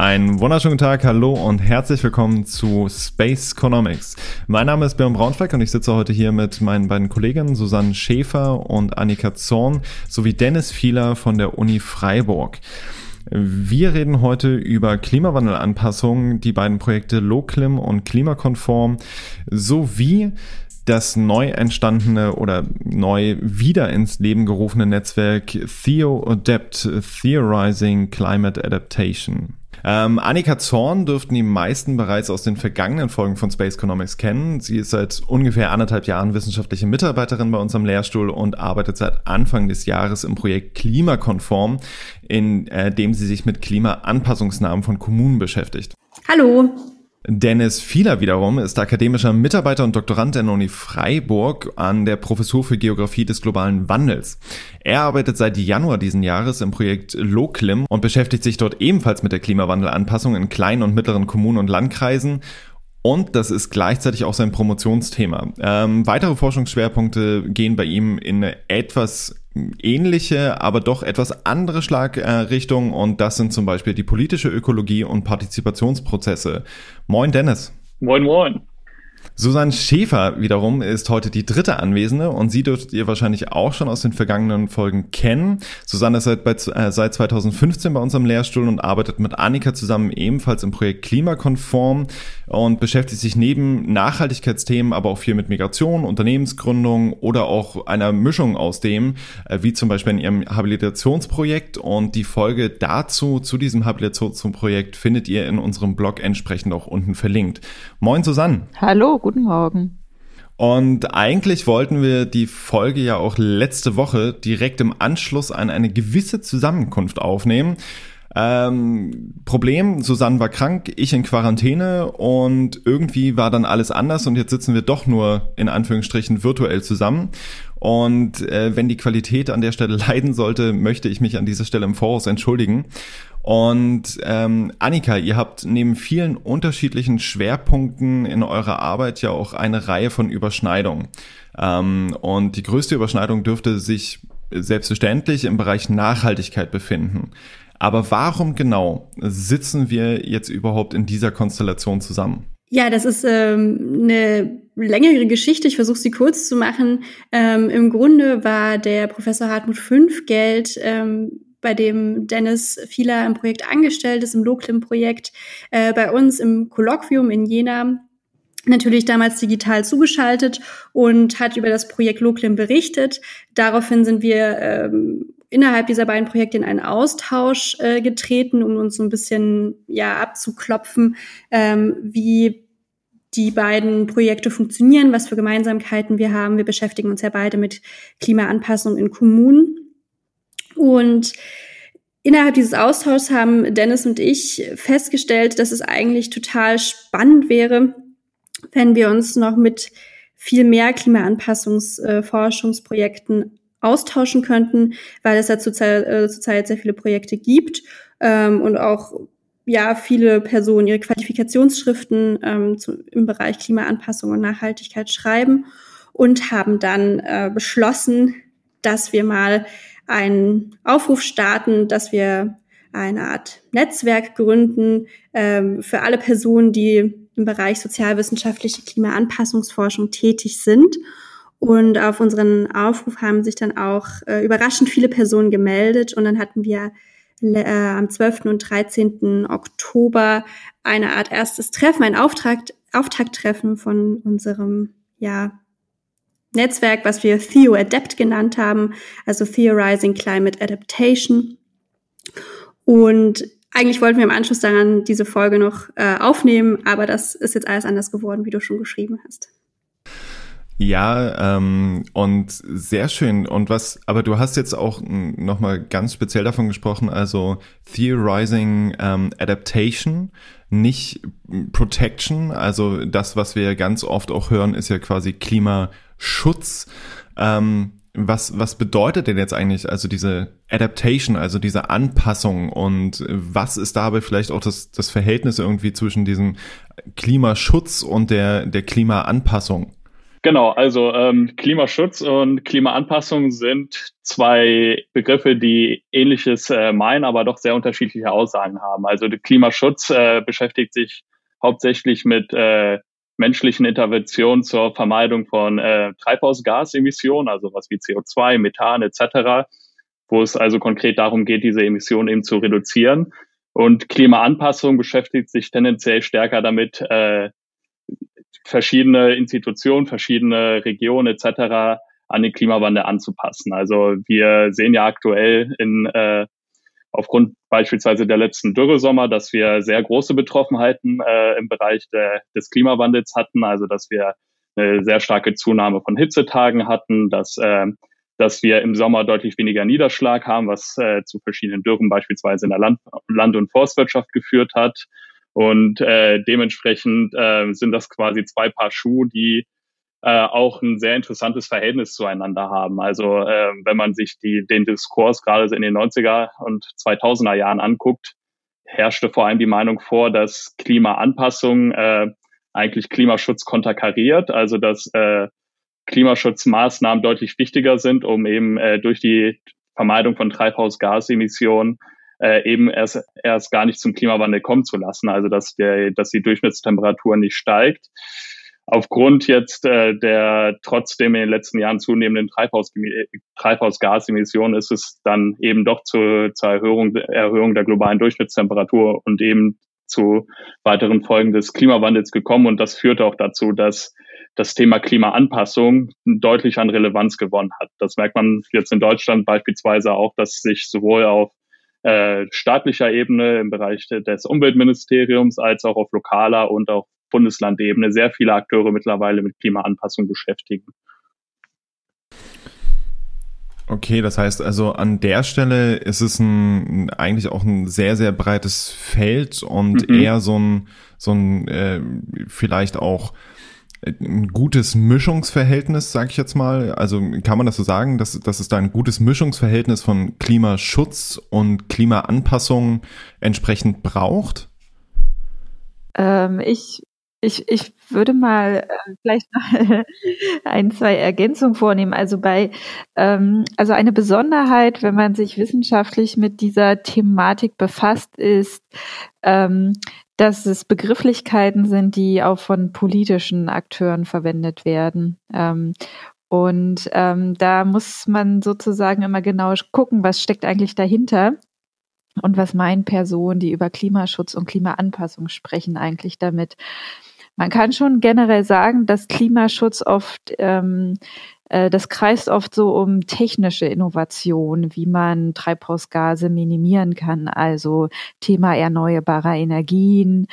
Einen wunderschönen Tag, hallo und herzlich willkommen zu Space Economics. Mein Name ist Björn Braunschweig und ich sitze heute hier mit meinen beiden Kolleginnen Susanne Schäfer und Annika Zorn sowie Dennis Fieler von der Uni Freiburg. Wir reden heute über Klimawandelanpassungen, die beiden Projekte LoClim und Klimakonform sowie das neu entstandene oder neu wieder ins Leben gerufene Netzwerk TheoAdapt Theorizing Climate Adaptation. Ähm, Annika Zorn dürften die meisten bereits aus den vergangenen Folgen von Space Economics kennen. Sie ist seit ungefähr anderthalb Jahren wissenschaftliche Mitarbeiterin bei unserem Lehrstuhl und arbeitet seit Anfang des Jahres im Projekt Klimakonform, in äh, dem sie sich mit Klimaanpassungsnamen von Kommunen beschäftigt. Hallo. Dennis Fieler wiederum ist akademischer Mitarbeiter und Doktorand der Uni Freiburg an der Professur für Geografie des globalen Wandels. Er arbeitet seit Januar diesen Jahres im Projekt LoClim und beschäftigt sich dort ebenfalls mit der Klimawandelanpassung in kleinen und mittleren Kommunen und Landkreisen und das ist gleichzeitig auch sein Promotionsthema. Ähm, weitere Forschungsschwerpunkte gehen bei ihm in eine etwas ähnliche, aber doch etwas andere Schlagrichtung. Und das sind zum Beispiel die politische Ökologie und Partizipationsprozesse. Moin Dennis. Moin, moin. Susanne Schäfer wiederum ist heute die dritte Anwesende und sie dürftet ihr wahrscheinlich auch schon aus den vergangenen Folgen kennen. Susanne ist seit, äh, seit 2015 bei unserem Lehrstuhl und arbeitet mit Annika zusammen ebenfalls im Projekt Klimakonform und beschäftigt sich neben Nachhaltigkeitsthemen aber auch viel mit Migration, Unternehmensgründung oder auch einer Mischung aus dem, äh, wie zum Beispiel in ihrem Habilitationsprojekt. Und die Folge dazu, zu diesem Habilitationsprojekt, findet ihr in unserem Blog entsprechend auch unten verlinkt. Moin Susanne. Hallo, guten Morgen. Und eigentlich wollten wir die Folge ja auch letzte Woche direkt im Anschluss an eine gewisse Zusammenkunft aufnehmen. Ähm, Problem, Susanne war krank, ich in Quarantäne und irgendwie war dann alles anders und jetzt sitzen wir doch nur in Anführungsstrichen virtuell zusammen. Und äh, wenn die Qualität an der Stelle leiden sollte, möchte ich mich an dieser Stelle im Voraus entschuldigen. Und ähm, Annika, ihr habt neben vielen unterschiedlichen Schwerpunkten in eurer Arbeit ja auch eine Reihe von Überschneidungen. Ähm, und die größte Überschneidung dürfte sich selbstverständlich im Bereich Nachhaltigkeit befinden. Aber warum genau sitzen wir jetzt überhaupt in dieser Konstellation zusammen? Ja, das ist ähm, eine längere Geschichte. Ich versuche sie kurz zu machen. Ähm, Im Grunde war der Professor Hartmut Fünfgeld, ähm, bei dem Dennis Fieler im Projekt angestellt ist, im Loclim-Projekt, äh, bei uns im Kolloquium in Jena natürlich damals digital zugeschaltet und hat über das Projekt Loclim berichtet. Daraufhin sind wir ähm, innerhalb dieser beiden Projekte in einen Austausch äh, getreten, um uns so ein bisschen ja abzuklopfen, ähm, wie die beiden Projekte funktionieren, was für Gemeinsamkeiten wir haben. Wir beschäftigen uns ja beide mit Klimaanpassung in Kommunen. Und innerhalb dieses Austauschs haben Dennis und ich festgestellt, dass es eigentlich total spannend wäre, wenn wir uns noch mit viel mehr Klimaanpassungsforschungsprojekten austauschen könnten, weil es ja zurzeit, äh, zurzeit sehr viele Projekte gibt ähm, und auch ja viele Personen ihre Qualifikationsschriften ähm, zu, im Bereich Klimaanpassung und Nachhaltigkeit schreiben und haben dann äh, beschlossen, dass wir mal einen Aufruf starten, dass wir eine Art Netzwerk gründen ähm, für alle Personen, die im Bereich sozialwissenschaftliche Klimaanpassungsforschung tätig sind und auf unseren Aufruf haben sich dann auch äh, überraschend viele Personen gemeldet. Und dann hatten wir äh, am 12. und 13. Oktober eine Art erstes Treffen, ein Auftrag, Auftakttreffen von unserem ja, Netzwerk, was wir TheoAdapt genannt haben, also Theorizing Climate Adaptation. Und eigentlich wollten wir im Anschluss daran diese Folge noch äh, aufnehmen, aber das ist jetzt alles anders geworden, wie du schon geschrieben hast. Ja, ähm, und sehr schön. Und was, aber du hast jetzt auch nochmal ganz speziell davon gesprochen, also Theorizing ähm, Adaptation, nicht Protection. Also das, was wir ganz oft auch hören, ist ja quasi Klimaschutz. Ähm, was, was bedeutet denn jetzt eigentlich also diese Adaptation, also diese Anpassung und was ist dabei vielleicht auch das, das Verhältnis irgendwie zwischen diesem Klimaschutz und der, der Klimaanpassung? Genau, also ähm, Klimaschutz und Klimaanpassung sind zwei Begriffe, die ähnliches äh, meinen, aber doch sehr unterschiedliche Aussagen haben. Also Klimaschutz äh, beschäftigt sich hauptsächlich mit äh, menschlichen Interventionen zur Vermeidung von äh, Treibhausgasemissionen, also was wie CO2, Methan etc., wo es also konkret darum geht, diese Emissionen eben zu reduzieren. Und Klimaanpassung beschäftigt sich tendenziell stärker damit, äh, verschiedene Institutionen, verschiedene Regionen etc. an den Klimawandel anzupassen. Also wir sehen ja aktuell in äh, aufgrund beispielsweise der letzten Dürresommer, dass wir sehr große Betroffenheiten äh, im Bereich der, des Klimawandels hatten, also dass wir eine sehr starke Zunahme von Hitzetagen hatten, dass, äh, dass wir im Sommer deutlich weniger Niederschlag haben, was äh, zu verschiedenen Dürren beispielsweise in der Land-, Land und Forstwirtschaft geführt hat. Und äh, dementsprechend äh, sind das quasi zwei Paar Schuhe, die äh, auch ein sehr interessantes Verhältnis zueinander haben. Also äh, wenn man sich die, den Diskurs gerade in den 90er und 2000er Jahren anguckt, herrschte vor allem die Meinung vor, dass Klimaanpassung äh, eigentlich Klimaschutz konterkariert, also dass äh, Klimaschutzmaßnahmen deutlich wichtiger sind, um eben äh, durch die Vermeidung von Treibhausgasemissionen äh, eben erst, erst gar nicht zum Klimawandel kommen zu lassen, also dass, der, dass die Durchschnittstemperatur nicht steigt. Aufgrund jetzt äh, der trotzdem in den letzten Jahren zunehmenden Treibhaus, Treibhausgasemissionen ist es dann eben doch zu, zur Erhöhung, Erhöhung der globalen Durchschnittstemperatur und eben zu weiteren Folgen des Klimawandels gekommen. Und das führt auch dazu, dass das Thema Klimaanpassung deutlich an Relevanz gewonnen hat. Das merkt man jetzt in Deutschland beispielsweise auch, dass sich sowohl auf äh, staatlicher Ebene im Bereich des Umweltministeriums als auch auf lokaler und auch Bundeslandebene sehr viele Akteure mittlerweile mit Klimaanpassung beschäftigen. Okay, das heißt also an der Stelle ist es ein, eigentlich auch ein sehr, sehr breites Feld und mhm. eher so ein, so ein äh, vielleicht auch ein gutes Mischungsverhältnis, sage ich jetzt mal. Also kann man das so sagen, dass, dass es da ein gutes Mischungsverhältnis von Klimaschutz und Klimaanpassung entsprechend braucht? Ähm, ich ich, ich würde mal äh, vielleicht noch ein, zwei Ergänzungen vornehmen. Also bei, ähm, also eine Besonderheit, wenn man sich wissenschaftlich mit dieser Thematik befasst, ist, ähm, dass es Begrifflichkeiten sind, die auch von politischen Akteuren verwendet werden. Ähm, und ähm, da muss man sozusagen immer genau gucken, was steckt eigentlich dahinter und was meinen Personen, die über Klimaschutz und Klimaanpassung sprechen, eigentlich damit. Man kann schon generell sagen, dass Klimaschutz oft, ähm, äh, das kreist oft so um technische Innovationen, wie man Treibhausgase minimieren kann, also Thema erneuerbarer Energien,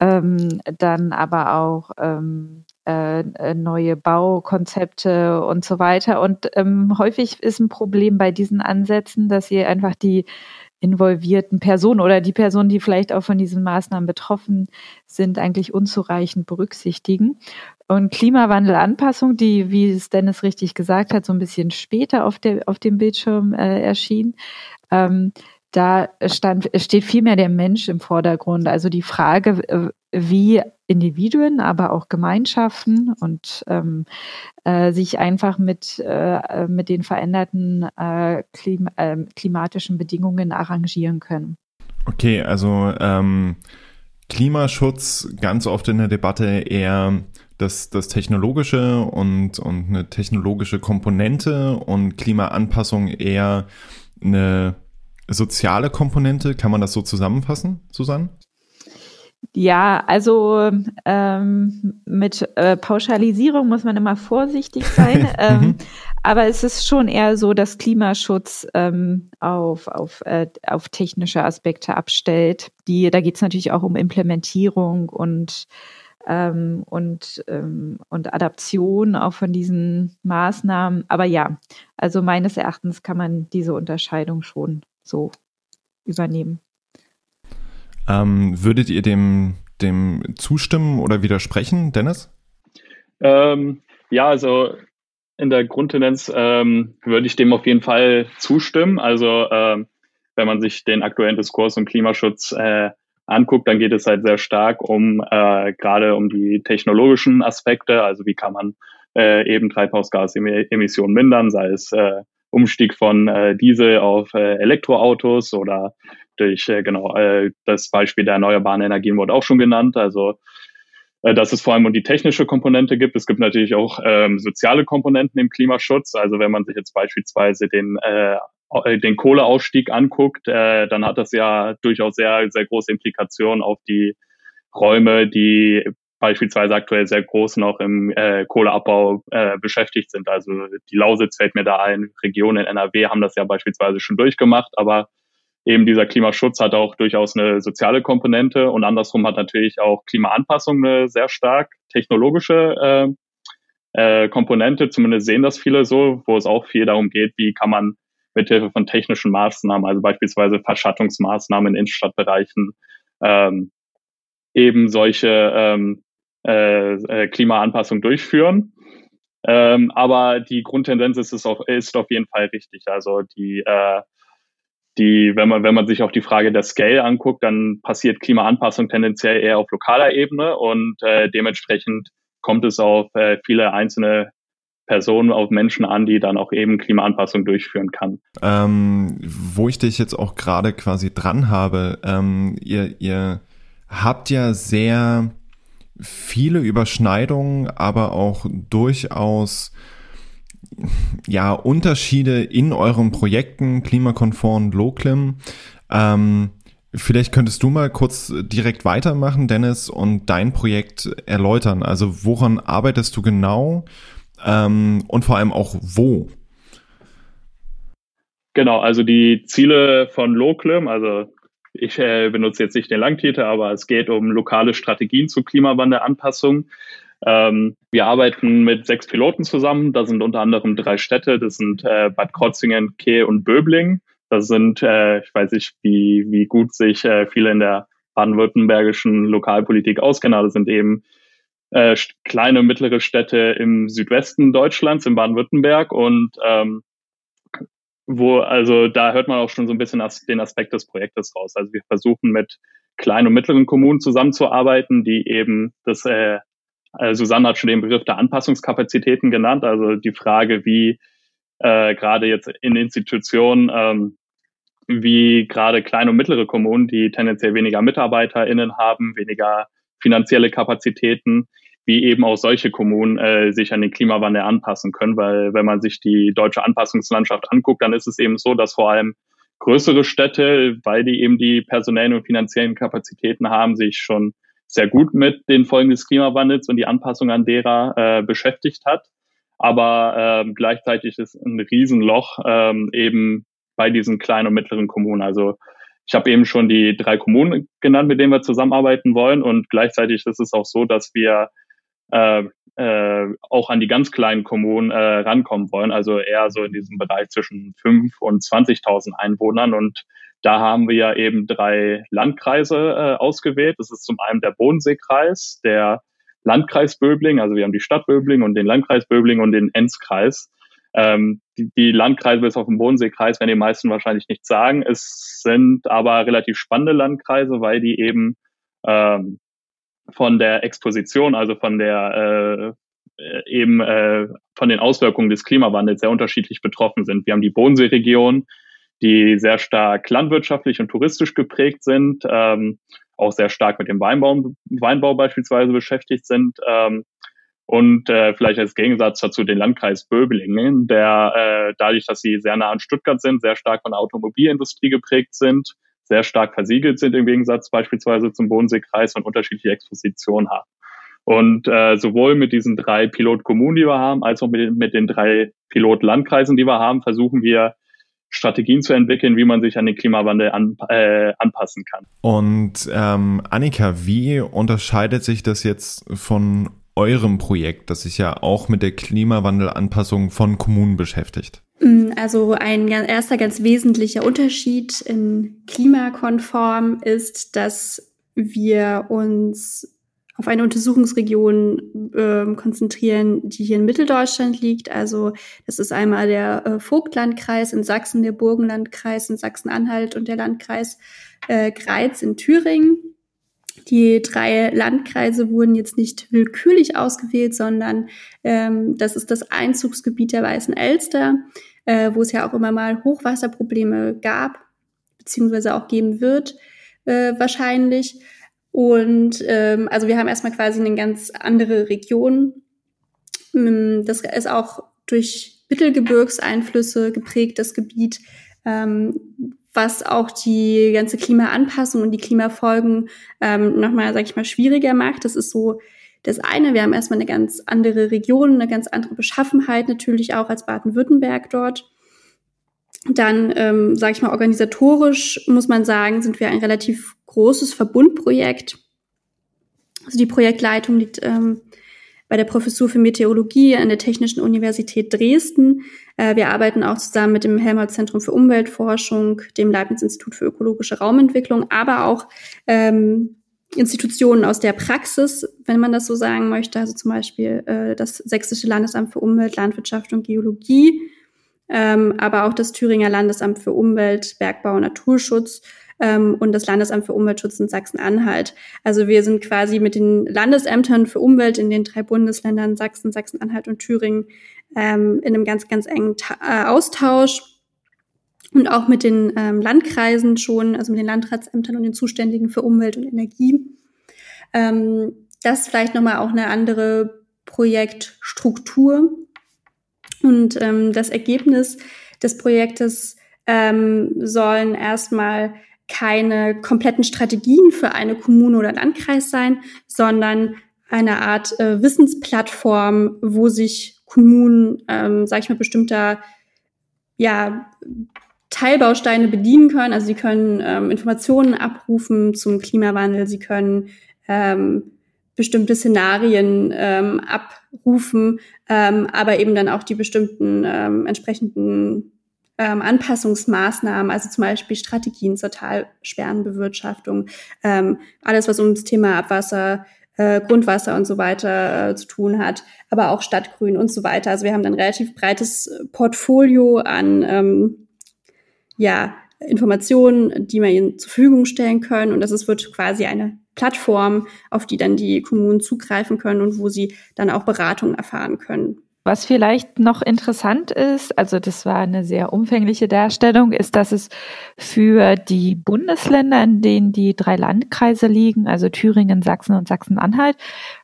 ähm, dann aber auch ähm, äh, äh neue Baukonzepte und so weiter. Und ähm, häufig ist ein Problem bei diesen Ansätzen, dass sie einfach die involvierten Personen oder die Personen, die vielleicht auch von diesen Maßnahmen betroffen sind, eigentlich unzureichend berücksichtigen. Und Klimawandelanpassung, die, wie es Dennis richtig gesagt hat, so ein bisschen später auf, der, auf dem Bildschirm äh, erschien, ähm, da stand, steht vielmehr der Mensch im Vordergrund. Also die Frage, äh, wie Individuen, aber auch Gemeinschaften und ähm, äh, sich einfach mit, äh, mit den veränderten äh, Klim äh, klimatischen Bedingungen arrangieren können. Okay, also ähm, Klimaschutz ganz oft in der Debatte eher das, das technologische und, und eine technologische Komponente und Klimaanpassung eher eine soziale Komponente. Kann man das so zusammenfassen, Susanne? Ja, also ähm, mit äh, Pauschalisierung muss man immer vorsichtig sein. ähm, mhm. aber es ist schon eher so, dass Klimaschutz ähm, auf, auf, äh, auf technische Aspekte abstellt. Die, da geht es natürlich auch um Implementierung und, ähm, und, ähm, und Adaption auch von diesen Maßnahmen. Aber ja, also meines Erachtens kann man diese Unterscheidung schon so übernehmen. Ähm, würdet ihr dem, dem zustimmen oder widersprechen, Dennis? Ähm, ja, also in der Grundtendenz ähm, würde ich dem auf jeden Fall zustimmen. Also ähm, wenn man sich den aktuellen Diskurs um Klimaschutz äh, anguckt, dann geht es halt sehr stark um äh, gerade um die technologischen Aspekte. Also wie kann man äh, eben Treibhausgasemissionen mindern, sei es äh, Umstieg von äh, Diesel auf äh, Elektroautos oder durch, äh, genau, äh, das Beispiel der erneuerbaren Energien wurde auch schon genannt. Also äh, dass es vor allem um die technische Komponente gibt. Es gibt natürlich auch ähm, soziale Komponenten im Klimaschutz. Also wenn man sich jetzt beispielsweise den äh, den Kohleausstieg anguckt, äh, dann hat das ja durchaus sehr, sehr große Implikationen auf die Räume, die beispielsweise aktuell sehr groß noch im äh, Kohleabbau äh, beschäftigt sind. Also die Lausitz fällt mir da ein, Regionen in NRW haben das ja beispielsweise schon durchgemacht, aber eben dieser Klimaschutz hat auch durchaus eine soziale Komponente und andersrum hat natürlich auch Klimaanpassung eine sehr stark technologische äh, äh, Komponente. Zumindest sehen das viele so, wo es auch viel darum geht, wie kann man mithilfe von technischen Maßnahmen, also beispielsweise Verschattungsmaßnahmen in Innenstadtbereichen, ähm, eben solche ähm, äh, äh, Klimaanpassung durchführen. Ähm, aber die Grundtendenz ist, es auf, ist auf jeden Fall richtig. Also die, äh, die, wenn man, wenn man sich auch die Frage der Scale anguckt, dann passiert Klimaanpassung tendenziell eher auf lokaler Ebene und äh, dementsprechend kommt es auf äh, viele einzelne Personen, auf Menschen an, die dann auch eben Klimaanpassung durchführen kann. Ähm, wo ich dich jetzt auch gerade quasi dran habe, ähm, ihr, ihr habt ja sehr viele Überschneidungen, aber auch durchaus ja Unterschiede in euren Projekten Klimakonform Loclim. Ähm, vielleicht könntest du mal kurz direkt weitermachen, Dennis, und dein Projekt erläutern. Also woran arbeitest du genau? ähm, und vor allem auch wo? Genau, also die Ziele von Loclim, also ich äh, benutze jetzt nicht den Langtitel, aber es geht um lokale Strategien zur Klimawandelanpassung. Ähm, wir arbeiten mit sechs Piloten zusammen. Da sind unter anderem drei Städte. Das sind äh, Bad Krotzingen, Kehl und Böbling. Das sind, äh, ich weiß nicht, wie, wie gut sich äh, viele in der baden-württembergischen Lokalpolitik auskennen, das sind eben äh, kleine und mittlere Städte im Südwesten Deutschlands, in Baden-Württemberg und ähm, wo, also da hört man auch schon so ein bisschen den Aspekt des Projektes raus. Also wir versuchen mit kleinen und mittleren Kommunen zusammenzuarbeiten, die eben das, äh, äh, Susanne hat schon den Begriff der Anpassungskapazitäten genannt, also die Frage, wie äh, gerade jetzt in Institutionen, ähm, wie gerade kleine und mittlere Kommunen, die tendenziell weniger MitarbeiterInnen haben, weniger finanzielle Kapazitäten, wie eben auch solche Kommunen äh, sich an den Klimawandel anpassen können. Weil wenn man sich die deutsche Anpassungslandschaft anguckt, dann ist es eben so, dass vor allem größere Städte, weil die eben die personellen und finanziellen Kapazitäten haben, sich schon sehr gut mit den Folgen des Klimawandels und die Anpassung an derer äh, beschäftigt hat. Aber äh, gleichzeitig ist ein Riesenloch ähm, eben bei diesen kleinen und mittleren Kommunen. Also ich habe eben schon die drei Kommunen genannt, mit denen wir zusammenarbeiten wollen. Und gleichzeitig ist es auch so, dass wir äh, äh, auch an die ganz kleinen Kommunen äh, rankommen wollen. Also eher so in diesem Bereich zwischen 5 und 20.000 Einwohnern. Und da haben wir ja eben drei Landkreise äh, ausgewählt. Das ist zum einen der Bodenseekreis, der Landkreis Böbling, also wir haben die Stadt Böbling und den Landkreis Böbling und den Enzkreis. Ähm, die, die Landkreise bis auf den Bodenseekreis werden die meisten wahrscheinlich nicht sagen. Es sind aber relativ spannende Landkreise, weil die eben ähm, von der Exposition, also von der äh, eben äh, von den Auswirkungen des Klimawandels sehr unterschiedlich betroffen sind. Wir haben die Bodenseeregion, die sehr stark landwirtschaftlich und touristisch geprägt sind, ähm, auch sehr stark mit dem Weinbau, Weinbau beispielsweise beschäftigt sind. Ähm, und äh, vielleicht als Gegensatz dazu den Landkreis Böblingen, der äh, dadurch, dass sie sehr nah an Stuttgart sind, sehr stark von der Automobilindustrie geprägt sind, sehr stark versiegelt sind im Gegensatz beispielsweise zum Bodenseekreis und unterschiedliche Expositionen haben. Und äh, sowohl mit diesen drei Pilotkommunen, die wir haben, als auch mit, mit den drei Pilotlandkreisen, die wir haben, versuchen wir Strategien zu entwickeln, wie man sich an den Klimawandel an, äh, anpassen kann. Und ähm, Annika, wie unterscheidet sich das jetzt von eurem Projekt, das sich ja auch mit der Klimawandelanpassung von Kommunen beschäftigt? Mm, also ein erster ganz wesentlicher Unterschied in klimakonform ist, dass wir uns auf eine Untersuchungsregion äh, konzentrieren, die hier in Mitteldeutschland liegt. Also das ist einmal der äh, Vogtlandkreis in Sachsen, der Burgenlandkreis in Sachsen-Anhalt und der Landkreis äh, Greiz in Thüringen. Die drei Landkreise wurden jetzt nicht willkürlich ausgewählt, sondern ähm, das ist das Einzugsgebiet der Weißen Elster, äh, wo es ja auch immer mal Hochwasserprobleme gab, beziehungsweise auch geben wird, äh, wahrscheinlich. Und ähm, also wir haben erstmal quasi eine ganz andere Region. Ähm, das ist auch durch Mittelgebirgseinflüsse geprägt, das Gebiet, ähm, was auch die ganze Klimaanpassung und die Klimafolgen ähm, nochmal, sag ich mal, schwieriger macht. Das ist so das eine. Wir haben erstmal eine ganz andere Region, eine ganz andere Beschaffenheit natürlich auch als Baden-Württemberg dort. Dann, ähm, sage ich mal, organisatorisch muss man sagen, sind wir ein relativ großes Verbundprojekt. Also die Projektleitung liegt ähm, bei der Professur für Meteorologie an der Technischen Universität Dresden. Äh, wir arbeiten auch zusammen mit dem Helmholtz-Zentrum für Umweltforschung, dem Leibniz-Institut für ökologische Raumentwicklung, aber auch ähm, Institutionen aus der Praxis, wenn man das so sagen möchte, also zum Beispiel äh, das Sächsische Landesamt für Umwelt, Landwirtschaft und Geologie, ähm, aber auch das Thüringer Landesamt für Umwelt, Bergbau und Naturschutz ähm, und das Landesamt für Umweltschutz in Sachsen-Anhalt. Also wir sind quasi mit den Landesämtern für Umwelt in den drei Bundesländern Sachsen, Sachsen-Anhalt und Thüringen ähm, in einem ganz, ganz engen Ta äh, Austausch und auch mit den ähm, Landkreisen schon, also mit den Landratsämtern und den Zuständigen für Umwelt und Energie. Ähm, das vielleicht nochmal auch eine andere Projektstruktur. Und ähm, das Ergebnis des Projektes ähm, sollen erstmal keine kompletten Strategien für eine Kommune oder Landkreis sein, sondern eine Art äh, Wissensplattform, wo sich Kommunen, ähm, sage ich mal, bestimmter ja, Teilbausteine bedienen können. Also sie können ähm, Informationen abrufen zum Klimawandel, sie können ähm, bestimmte Szenarien ähm, abrufen, ähm, aber eben dann auch die bestimmten ähm, entsprechenden ähm, Anpassungsmaßnahmen, also zum Beispiel Strategien zur Talsperrenbewirtschaftung, ähm, alles, was ums Thema Abwasser, äh, Grundwasser und so weiter äh, zu tun hat, aber auch Stadtgrün und so weiter. Also wir haben dann relativ breites Portfolio an ähm, ja, Informationen, die wir ihnen zur Verfügung stellen können. Und das ist, wird quasi eine Plattform, auf die dann die Kommunen zugreifen können und wo sie dann auch Beratung erfahren können. Was vielleicht noch interessant ist, also das war eine sehr umfängliche Darstellung, ist, dass es für die Bundesländer, in denen die drei Landkreise liegen, also Thüringen, Sachsen und Sachsen-Anhalt,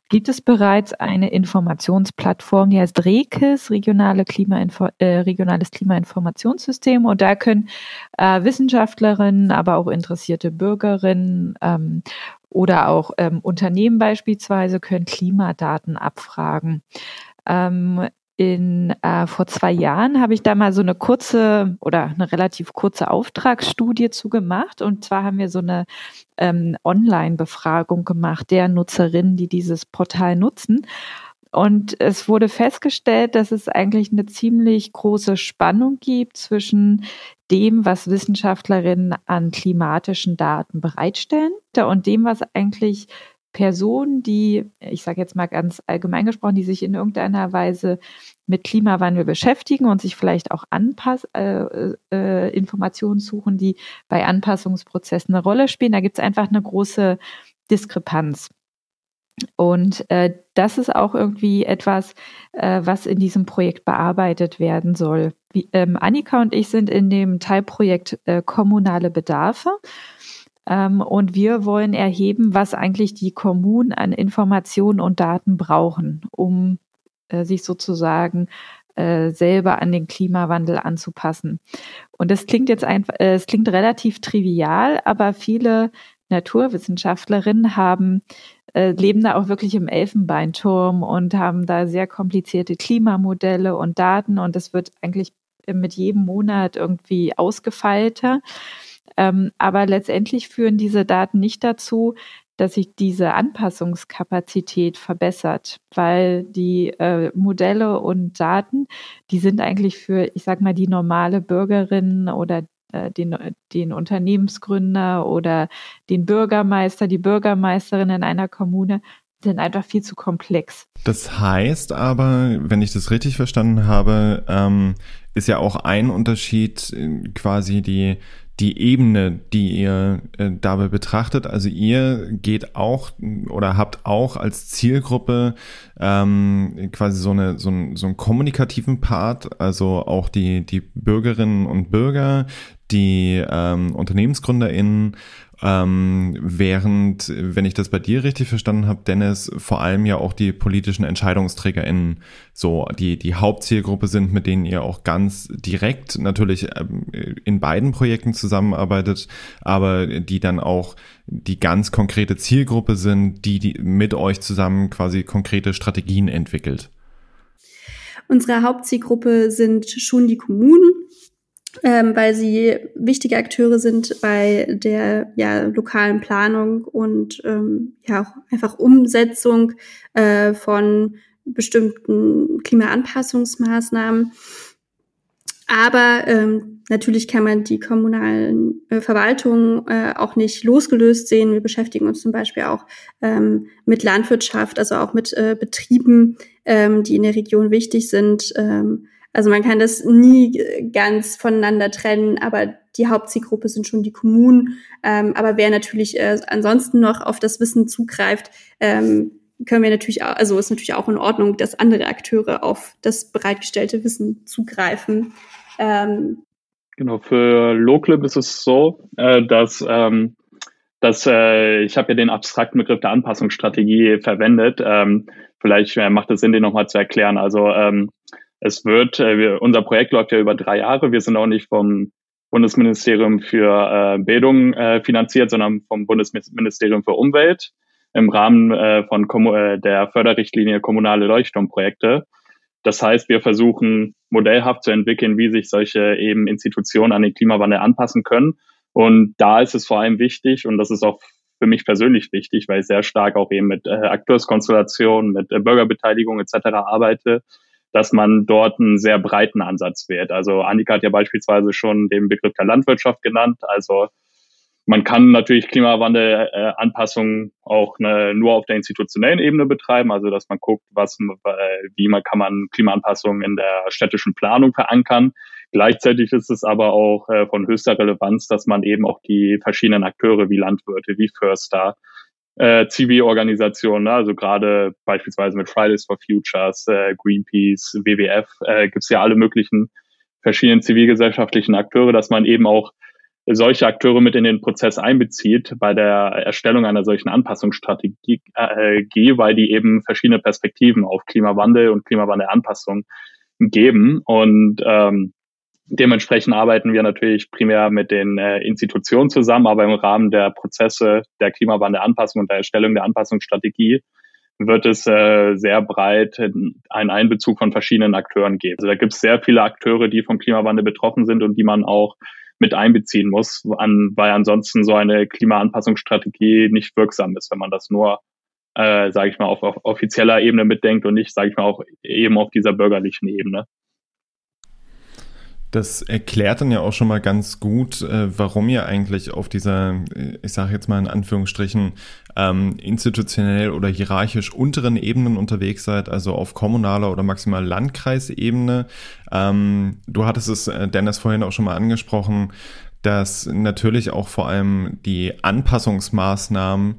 gibt es bereits eine Informationsplattform, die heißt REKIS, regionale Klimainfo äh, regionales Klimainformationssystem. Und da können äh, Wissenschaftlerinnen, aber auch interessierte Bürgerinnen ähm, oder auch ähm, Unternehmen beispielsweise können Klimadaten abfragen. Ähm, in äh, vor zwei Jahren habe ich da mal so eine kurze oder eine relativ kurze Auftragsstudie zu gemacht. Und zwar haben wir so eine ähm, Online-Befragung gemacht der Nutzerinnen, die dieses Portal nutzen. Und es wurde festgestellt, dass es eigentlich eine ziemlich große Spannung gibt zwischen dem, was Wissenschaftlerinnen an klimatischen Daten bereitstellen und dem, was eigentlich Personen, die, ich sage jetzt mal ganz allgemein gesprochen, die sich in irgendeiner Weise mit Klimawandel beschäftigen und sich vielleicht auch Anpass äh, äh, Informationen suchen, die bei Anpassungsprozessen eine Rolle spielen. Da gibt es einfach eine große Diskrepanz. Und äh, das ist auch irgendwie etwas, äh, was in diesem Projekt bearbeitet werden soll. Wie, ähm, Annika und ich sind in dem Teilprojekt äh, Kommunale Bedarfe. Ähm, und wir wollen erheben, was eigentlich die Kommunen an Informationen und Daten brauchen, um äh, sich sozusagen äh, selber an den Klimawandel anzupassen. Und das klingt jetzt einfach, äh, es klingt relativ trivial, aber viele Naturwissenschaftlerinnen haben leben da auch wirklich im Elfenbeinturm und haben da sehr komplizierte Klimamodelle und Daten und das wird eigentlich mit jedem Monat irgendwie ausgefeilter. Ähm, aber letztendlich führen diese Daten nicht dazu, dass sich diese Anpassungskapazität verbessert, weil die äh, Modelle und Daten, die sind eigentlich für, ich sag mal, die normale Bürgerin oder äh, den, den Unternehmensgründer oder den Bürgermeister, die Bürgermeisterin in einer Kommune sind einfach viel zu komplex. Das heißt aber, wenn ich das richtig verstanden habe, ähm, ist ja auch ein Unterschied äh, quasi die die Ebene, die ihr äh, dabei betrachtet. Also ihr geht auch oder habt auch als Zielgruppe ähm, quasi so, eine, so, ein, so einen kommunikativen Part, also auch die, die Bürgerinnen und Bürger, die ähm, UnternehmensgründerInnen, ähm, während, wenn ich das bei dir richtig verstanden habe, Dennis, vor allem ja auch die politischen EntscheidungsträgerInnen so die, die Hauptzielgruppe sind, mit denen ihr auch ganz direkt natürlich ähm, in beiden Projekten zusammenarbeitet, aber die dann auch die ganz konkrete Zielgruppe sind, die, die mit euch zusammen quasi konkrete Strategien entwickelt. Unsere Hauptzielgruppe sind schon die Kommunen, ähm, weil sie wichtige Akteure sind bei der ja, lokalen Planung und ähm, ja auch einfach Umsetzung äh, von bestimmten Klimaanpassungsmaßnahmen. Aber ähm, natürlich kann man die kommunalen äh, Verwaltungen äh, auch nicht losgelöst sehen. Wir beschäftigen uns zum Beispiel auch ähm, mit Landwirtschaft, also auch mit äh, Betrieben, ähm, die in der Region wichtig sind. Ähm, also man kann das nie ganz voneinander trennen, aber die Hauptzielgruppe sind schon die Kommunen. Ähm, aber wer natürlich äh, ansonsten noch auf das Wissen zugreift, ähm, können wir natürlich auch, also ist natürlich auch in Ordnung, dass andere Akteure auf das bereitgestellte Wissen zugreifen. Ähm, genau, für Loclib ist es so, äh, dass, ähm, dass äh, ich habe ja den abstrakten Begriff der Anpassungsstrategie verwendet. Ähm, vielleicht äh, macht es Sinn, den nochmal zu erklären. Also ähm, es wird, äh, wir, unser Projekt läuft ja über drei Jahre. Wir sind auch nicht vom Bundesministerium für äh, Bildung äh, finanziert, sondern vom Bundesministerium für Umwelt im Rahmen äh, von Kom äh, der Förderrichtlinie kommunale Leuchtturmprojekte. Das heißt, wir versuchen modellhaft zu entwickeln, wie sich solche eben Institutionen an den Klimawandel anpassen können. Und da ist es vor allem wichtig, und das ist auch für mich persönlich wichtig, weil ich sehr stark auch eben mit äh, Akteurskonstellationen, mit äh, Bürgerbeteiligung etc. arbeite, dass man dort einen sehr breiten Ansatz wählt. Also Annika hat ja beispielsweise schon den Begriff der Landwirtschaft genannt. Also man kann natürlich Klimawandelanpassungen äh, auch ne, nur auf der institutionellen Ebene betreiben, also dass man guckt, was, äh, wie man kann man Klimaanpassungen in der städtischen Planung verankern. Gleichzeitig ist es aber auch äh, von höchster Relevanz, dass man eben auch die verschiedenen Akteure wie Landwirte, wie Förster, äh, Zivilorganisationen, ne? also gerade beispielsweise mit Fridays for Futures, äh, Greenpeace, WWF, äh, gibt es ja alle möglichen verschiedenen zivilgesellschaftlichen Akteure, dass man eben auch solche Akteure mit in den Prozess einbezieht bei der Erstellung einer solchen Anpassungsstrategie, äh, weil die eben verschiedene Perspektiven auf Klimawandel und Klimawandelanpassung geben. Und ähm, Dementsprechend arbeiten wir natürlich primär mit den äh, Institutionen zusammen, aber im Rahmen der Prozesse der Klimawandelanpassung und der Erstellung der Anpassungsstrategie wird es äh, sehr breit einen Einbezug von verschiedenen Akteuren geben. Also da gibt es sehr viele Akteure, die vom Klimawandel betroffen sind und die man auch mit einbeziehen muss, an, weil ansonsten so eine Klimaanpassungsstrategie nicht wirksam ist, wenn man das nur, äh, sage ich mal, auf, auf offizieller Ebene mitdenkt und nicht, sage ich mal, auch eben auf dieser bürgerlichen Ebene. Das erklärt dann ja auch schon mal ganz gut, äh, warum ihr eigentlich auf dieser, ich sage jetzt mal in Anführungsstrichen, ähm, institutionell oder hierarchisch unteren Ebenen unterwegs seid, also auf kommunaler oder maximal Landkreisebene. Ähm, du hattest es, äh, Dennis, vorhin auch schon mal angesprochen, dass natürlich auch vor allem die Anpassungsmaßnahmen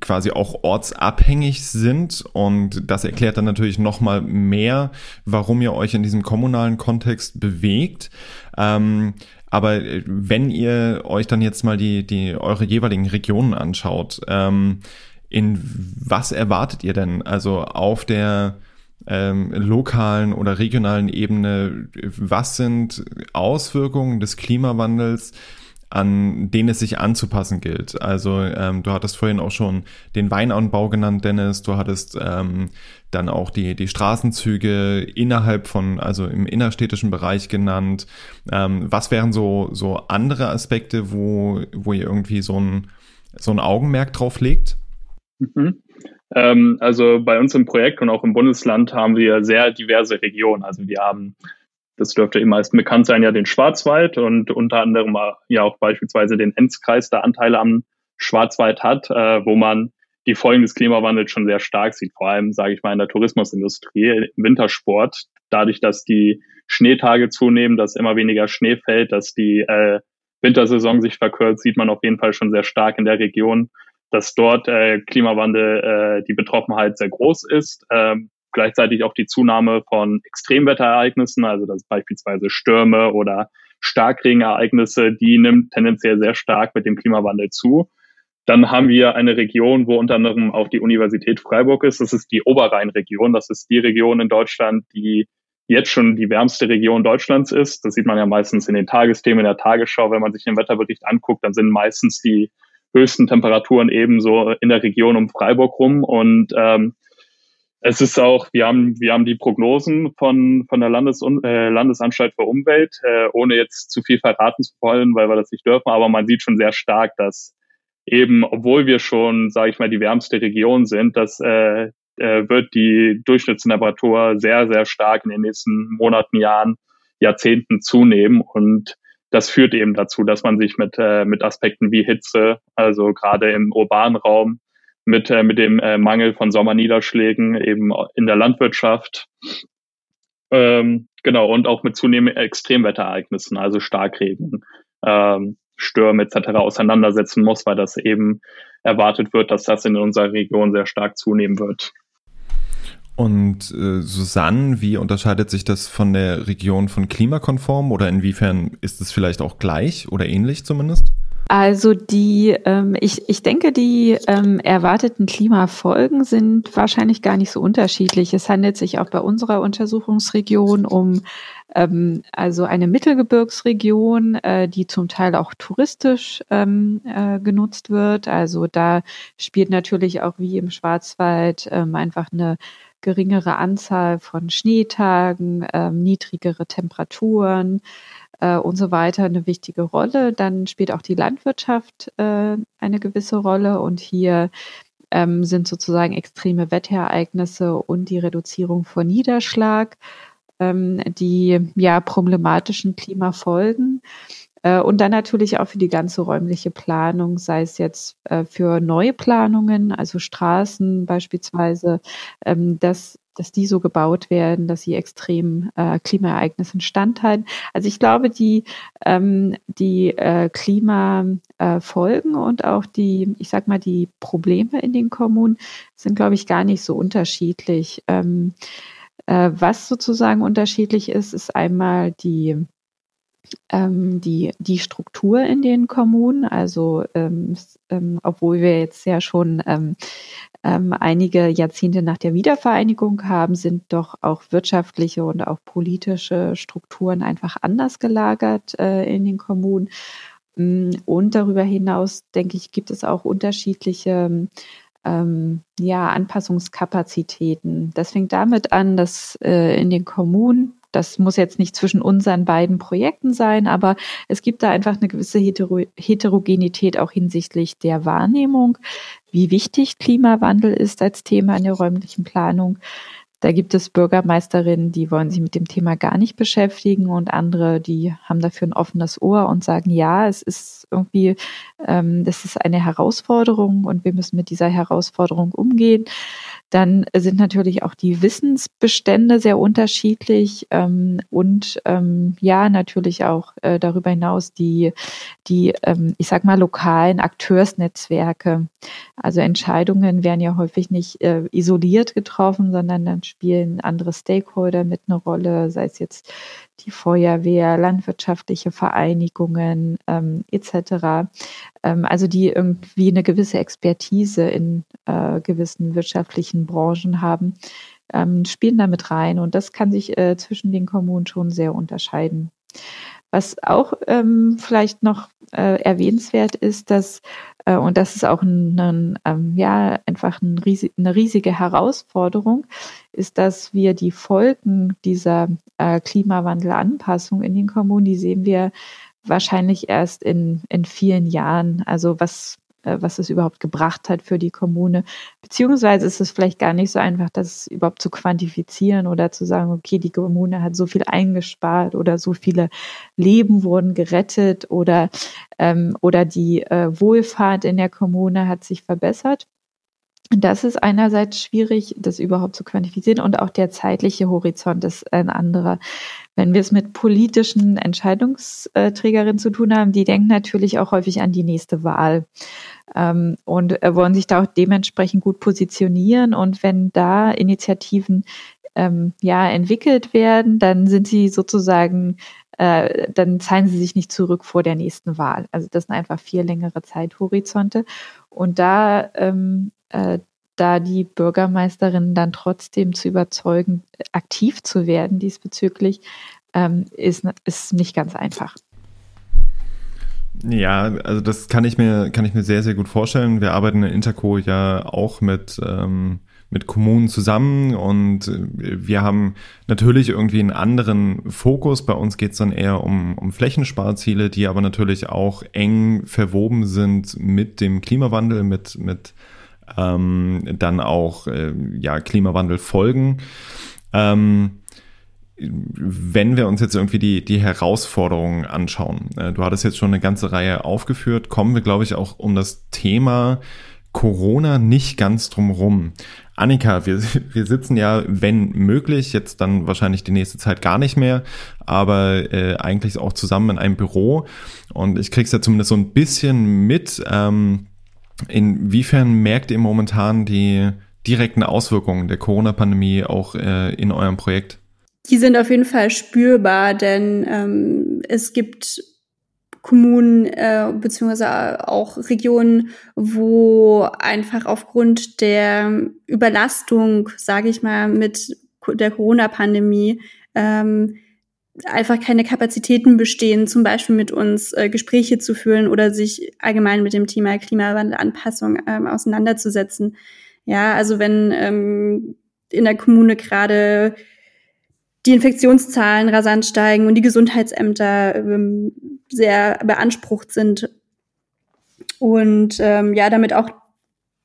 quasi auch ortsabhängig sind und das erklärt dann natürlich noch mal mehr, warum ihr euch in diesem kommunalen Kontext bewegt. Ähm, aber wenn ihr euch dann jetzt mal die, die eure jeweiligen Regionen anschaut, ähm, in was erwartet ihr denn? Also auf der ähm, lokalen oder regionalen Ebene, was sind Auswirkungen des Klimawandels an denen es sich anzupassen gilt. Also ähm, du hattest vorhin auch schon den Weinanbau genannt, Dennis. Du hattest ähm, dann auch die, die Straßenzüge innerhalb von, also im innerstädtischen Bereich genannt. Ähm, was wären so, so andere Aspekte, wo, wo ihr irgendwie so ein, so ein Augenmerk drauf legt? Mhm. Ähm, also bei uns im Projekt und auch im Bundesland haben wir sehr diverse Regionen. Also wir haben das dürfte eben meist bekannt sein, ja den Schwarzwald und unter anderem ja auch beispielsweise den Enzkreis, der Anteile am Schwarzwald hat, äh, wo man die Folgen des Klimawandels schon sehr stark sieht, vor allem, sage ich mal, in der Tourismusindustrie, im Wintersport, dadurch, dass die Schneetage zunehmen, dass immer weniger Schnee fällt, dass die äh, Wintersaison sich verkürzt, sieht man auf jeden Fall schon sehr stark in der Region, dass dort äh, Klimawandel äh, die Betroffenheit sehr groß ist. Ähm, gleichzeitig auch die Zunahme von Extremwetterereignissen, also das beispielsweise Stürme oder Starkregenereignisse, die nimmt tendenziell sehr stark mit dem Klimawandel zu. Dann haben wir eine Region, wo unter anderem auch die Universität Freiburg ist. Das ist die Oberrheinregion. Das ist die Region in Deutschland, die jetzt schon die wärmste Region Deutschlands ist. Das sieht man ja meistens in den Tagesthemen, in der Tagesschau. Wenn man sich den Wetterbericht anguckt, dann sind meistens die höchsten Temperaturen ebenso in der Region um Freiburg rum. Und ähm, es ist auch, wir haben, wir haben die Prognosen von, von der Landes äh, Landesanstalt für Umwelt, äh, ohne jetzt zu viel verraten zu wollen, weil wir das nicht dürfen, aber man sieht schon sehr stark, dass eben, obwohl wir schon, sage ich mal, die wärmste Region sind, dass äh, äh, wird die Durchschnittstemperatur sehr, sehr stark in den nächsten Monaten, Jahren, Jahrzehnten zunehmen. Und das führt eben dazu, dass man sich mit, äh, mit Aspekten wie Hitze, also gerade im urbanen Raum, mit, äh, mit dem äh, Mangel von Sommerniederschlägen eben in der Landwirtschaft, ähm, genau, und auch mit zunehmenden Extremwetterereignissen, also Starkregen, ähm, Stürme etc. auseinandersetzen muss, weil das eben erwartet wird, dass das in unserer Region sehr stark zunehmen wird. Und äh, Susanne, wie unterscheidet sich das von der Region von klimakonform oder inwiefern ist es vielleicht auch gleich oder ähnlich zumindest? Also die, ähm, ich, ich denke, die ähm, erwarteten Klimafolgen sind wahrscheinlich gar nicht so unterschiedlich. Es handelt sich auch bei unserer Untersuchungsregion um ähm, also eine Mittelgebirgsregion, äh, die zum Teil auch touristisch ähm, äh, genutzt wird. Also da spielt natürlich auch wie im Schwarzwald ähm, einfach eine geringere Anzahl von Schneetagen, ähm, niedrigere Temperaturen, äh, und so weiter eine wichtige Rolle. Dann spielt auch die Landwirtschaft äh, eine gewisse Rolle und hier ähm, sind sozusagen extreme Wetterereignisse und die Reduzierung von Niederschlag ähm, die ja problematischen Klimafolgen. Äh, und dann natürlich auch für die ganze räumliche Planung, sei es jetzt äh, für neue Planungen, also Straßen beispielsweise, ähm, dass dass die so gebaut werden, dass sie extrem äh, Klimaereignissen standhalten. Also ich glaube, die, ähm, die Klimafolgen und auch die, ich sag mal, die Probleme in den Kommunen sind, glaube ich, gar nicht so unterschiedlich. Ähm, äh, was sozusagen unterschiedlich ist, ist einmal die ähm, die, die Struktur in den Kommunen. Also ähm, ähm, obwohl wir jetzt ja schon ähm, ähm, einige Jahrzehnte nach der Wiedervereinigung haben, sind doch auch wirtschaftliche und auch politische Strukturen einfach anders gelagert äh, in den Kommunen. Mm, und darüber hinaus, denke ich, gibt es auch unterschiedliche ähm, ja, Anpassungskapazitäten. Das fängt damit an, dass äh, in den Kommunen das muss jetzt nicht zwischen unseren beiden Projekten sein, aber es gibt da einfach eine gewisse Hetero Heterogenität auch hinsichtlich der Wahrnehmung, wie wichtig Klimawandel ist als Thema in der räumlichen Planung. Da gibt es Bürgermeisterinnen, die wollen sich mit dem Thema gar nicht beschäftigen und andere, die haben dafür ein offenes Ohr und sagen, ja, es ist irgendwie, ähm, das ist eine Herausforderung und wir müssen mit dieser Herausforderung umgehen. Dann sind natürlich auch die Wissensbestände sehr unterschiedlich ähm, und ähm, ja, natürlich auch äh, darüber hinaus die, die ähm, ich sag mal, lokalen Akteursnetzwerke. Also Entscheidungen werden ja häufig nicht äh, isoliert getroffen, sondern dann spielen andere Stakeholder mit eine Rolle, sei es jetzt die Feuerwehr, landwirtschaftliche Vereinigungen ähm, etc. Ähm, also die irgendwie eine gewisse Expertise in äh, gewissen wirtschaftlichen Branchen haben, ähm, spielen damit rein und das kann sich äh, zwischen den Kommunen schon sehr unterscheiden. Was auch ähm, vielleicht noch äh, erwähnenswert ist, dass, äh, und das ist auch ein, ein ähm, ja, einfach ein riesig, eine riesige Herausforderung, ist, dass wir die Folgen dieser äh, Klimawandelanpassung in den Kommunen, die sehen wir wahrscheinlich erst in, in vielen Jahren. Also was was es überhaupt gebracht hat für die Kommune. Beziehungsweise ist es vielleicht gar nicht so einfach, das überhaupt zu quantifizieren oder zu sagen, okay, die Kommune hat so viel eingespart oder so viele Leben wurden gerettet oder, ähm, oder die äh, Wohlfahrt in der Kommune hat sich verbessert. Das ist einerseits schwierig, das überhaupt zu quantifizieren und auch der zeitliche Horizont ist ein anderer. Wenn wir es mit politischen Entscheidungsträgerinnen zu tun haben, die denken natürlich auch häufig an die nächste Wahl ähm, und wollen sich da auch dementsprechend gut positionieren. Und wenn da Initiativen ähm, ja entwickelt werden, dann sind sie sozusagen äh, dann zahlen sie sich nicht zurück vor der nächsten Wahl. Also das sind einfach vier längere Zeithorizonte. Und da ähm, äh, da die Bürgermeisterin dann trotzdem zu überzeugen, aktiv zu werden diesbezüglich, ähm, ist, ist nicht ganz einfach. Ja, also das kann ich mir, kann ich mir sehr, sehr gut vorstellen. Wir arbeiten in Interco ja auch mit, ähm, mit Kommunen zusammen und wir haben natürlich irgendwie einen anderen Fokus. Bei uns geht es dann eher um, um Flächensparziele, die aber natürlich auch eng verwoben sind mit dem Klimawandel, mit, mit ähm, dann auch äh, ja, Klimawandel folgen. Ähm, wenn wir uns jetzt irgendwie die, die Herausforderungen anschauen, äh, du hattest jetzt schon eine ganze Reihe aufgeführt, kommen wir, glaube ich, auch um das Thema Corona nicht ganz drum rum. Annika, wir, wir sitzen ja, wenn möglich, jetzt dann wahrscheinlich die nächste Zeit gar nicht mehr, aber äh, eigentlich auch zusammen in einem Büro. Und ich krieg's ja zumindest so ein bisschen mit. Ähm, Inwiefern merkt ihr momentan die direkten Auswirkungen der Corona-Pandemie auch äh, in eurem Projekt? Die sind auf jeden Fall spürbar, denn ähm, es gibt Kommunen äh, beziehungsweise auch Regionen, wo einfach aufgrund der Überlastung, sage ich mal, mit der Corona-Pandemie ähm, einfach keine Kapazitäten bestehen, zum Beispiel mit uns äh, Gespräche zu führen oder sich allgemein mit dem Thema Klimawandelanpassung ähm, auseinanderzusetzen. Ja, also wenn ähm, in der Kommune gerade die Infektionszahlen rasant steigen und die Gesundheitsämter ähm, sehr beansprucht sind und ähm, ja damit auch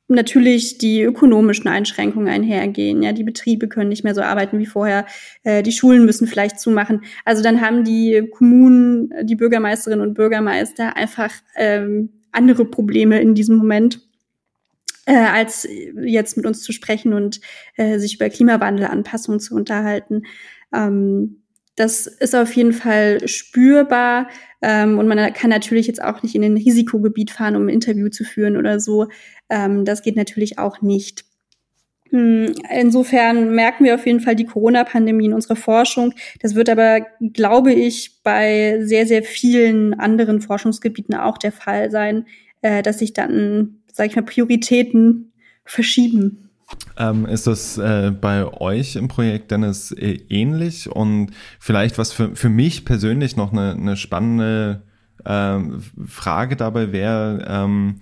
natürlich die ökonomischen Einschränkungen einhergehen. Ja, die Betriebe können nicht mehr so arbeiten wie vorher. Äh, die Schulen müssen vielleicht zumachen. Also dann haben die Kommunen, die Bürgermeisterinnen und Bürgermeister einfach ähm, andere Probleme in diesem Moment, äh, als jetzt mit uns zu sprechen und äh, sich über Klimawandelanpassung zu unterhalten. Ähm, das ist auf jeden Fall spürbar. Ähm, und man kann natürlich jetzt auch nicht in ein Risikogebiet fahren, um ein Interview zu führen oder so. Ähm, das geht natürlich auch nicht. Hm, insofern merken wir auf jeden Fall die Corona-Pandemie in unserer Forschung. Das wird aber, glaube ich, bei sehr, sehr vielen anderen Forschungsgebieten auch der Fall sein, äh, dass sich dann, sage ich mal, Prioritäten verschieben. Ähm, ist das äh, bei euch im Projekt Dennis äh, ähnlich? Und vielleicht was für, für mich persönlich noch eine, eine spannende äh, Frage dabei wäre, ähm,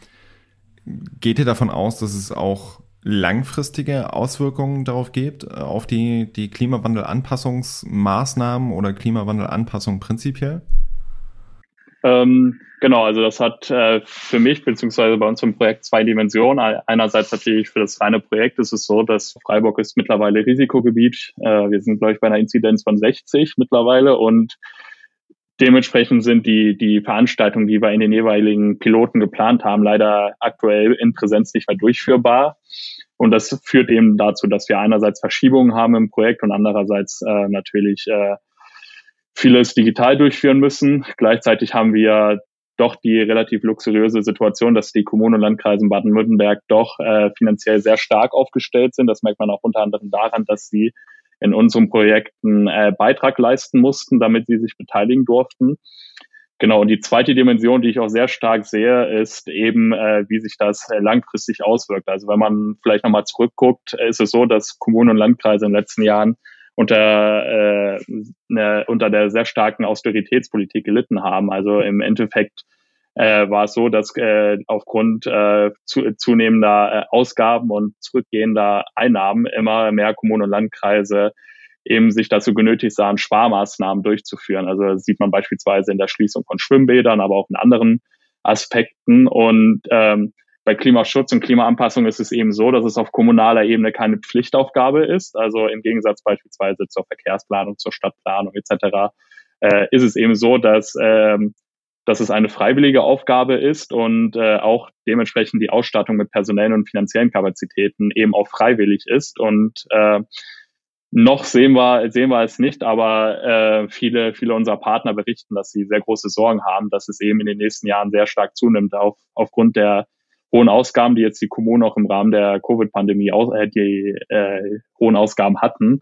geht ihr davon aus, dass es auch langfristige Auswirkungen darauf gibt, äh, auf die, die Klimawandelanpassungsmaßnahmen oder Klimawandelanpassung prinzipiell? Ähm, genau, also das hat äh, für mich beziehungsweise bei uns im Projekt zwei Dimensionen. Einerseits natürlich für das reine Projekt ist es so, dass Freiburg ist mittlerweile Risikogebiet. Äh, wir sind, glaube ich, bei einer Inzidenz von 60 mittlerweile und dementsprechend sind die, die Veranstaltungen, die wir in den jeweiligen Piloten geplant haben, leider aktuell in Präsenz nicht mehr durchführbar. Und das führt eben dazu, dass wir einerseits Verschiebungen haben im Projekt und andererseits äh, natürlich äh, vieles digital durchführen müssen. Gleichzeitig haben wir doch die relativ luxuriöse Situation, dass die Kommunen und Landkreise Baden-Württemberg doch äh, finanziell sehr stark aufgestellt sind. Das merkt man auch unter anderem daran, dass sie in unseren Projekten äh, Beitrag leisten mussten, damit sie sich beteiligen durften. Genau, und die zweite Dimension, die ich auch sehr stark sehe, ist eben, äh, wie sich das äh, langfristig auswirkt. Also wenn man vielleicht nochmal zurückguckt, ist es so, dass Kommunen und Landkreise in den letzten Jahren unter, äh, ne, unter der sehr starken Austeritätspolitik gelitten haben. Also im Endeffekt äh, war es so, dass äh, aufgrund äh, zu, zunehmender äh, Ausgaben und zurückgehender Einnahmen immer mehr Kommunen und Landkreise eben sich dazu genötigt sahen, Sparmaßnahmen durchzuführen. Also das sieht man beispielsweise in der Schließung von Schwimmbädern, aber auch in anderen Aspekten. Und ähm, bei Klimaschutz und Klimaanpassung ist es eben so, dass es auf kommunaler Ebene keine Pflichtaufgabe ist. Also im Gegensatz beispielsweise zur Verkehrsplanung, zur Stadtplanung etc. Äh, ist es eben so, dass ähm, dass es eine freiwillige Aufgabe ist und äh, auch dementsprechend die Ausstattung mit personellen und finanziellen Kapazitäten eben auch freiwillig ist. Und äh, noch sehen wir, sehen wir es nicht, aber äh, viele, viele unserer Partner berichten, dass sie sehr große Sorgen haben, dass es eben in den nächsten Jahren sehr stark zunimmt, auf, aufgrund der hohen Ausgaben, die jetzt die Kommunen auch im Rahmen der Covid-Pandemie äh, die äh, hohen Ausgaben hatten.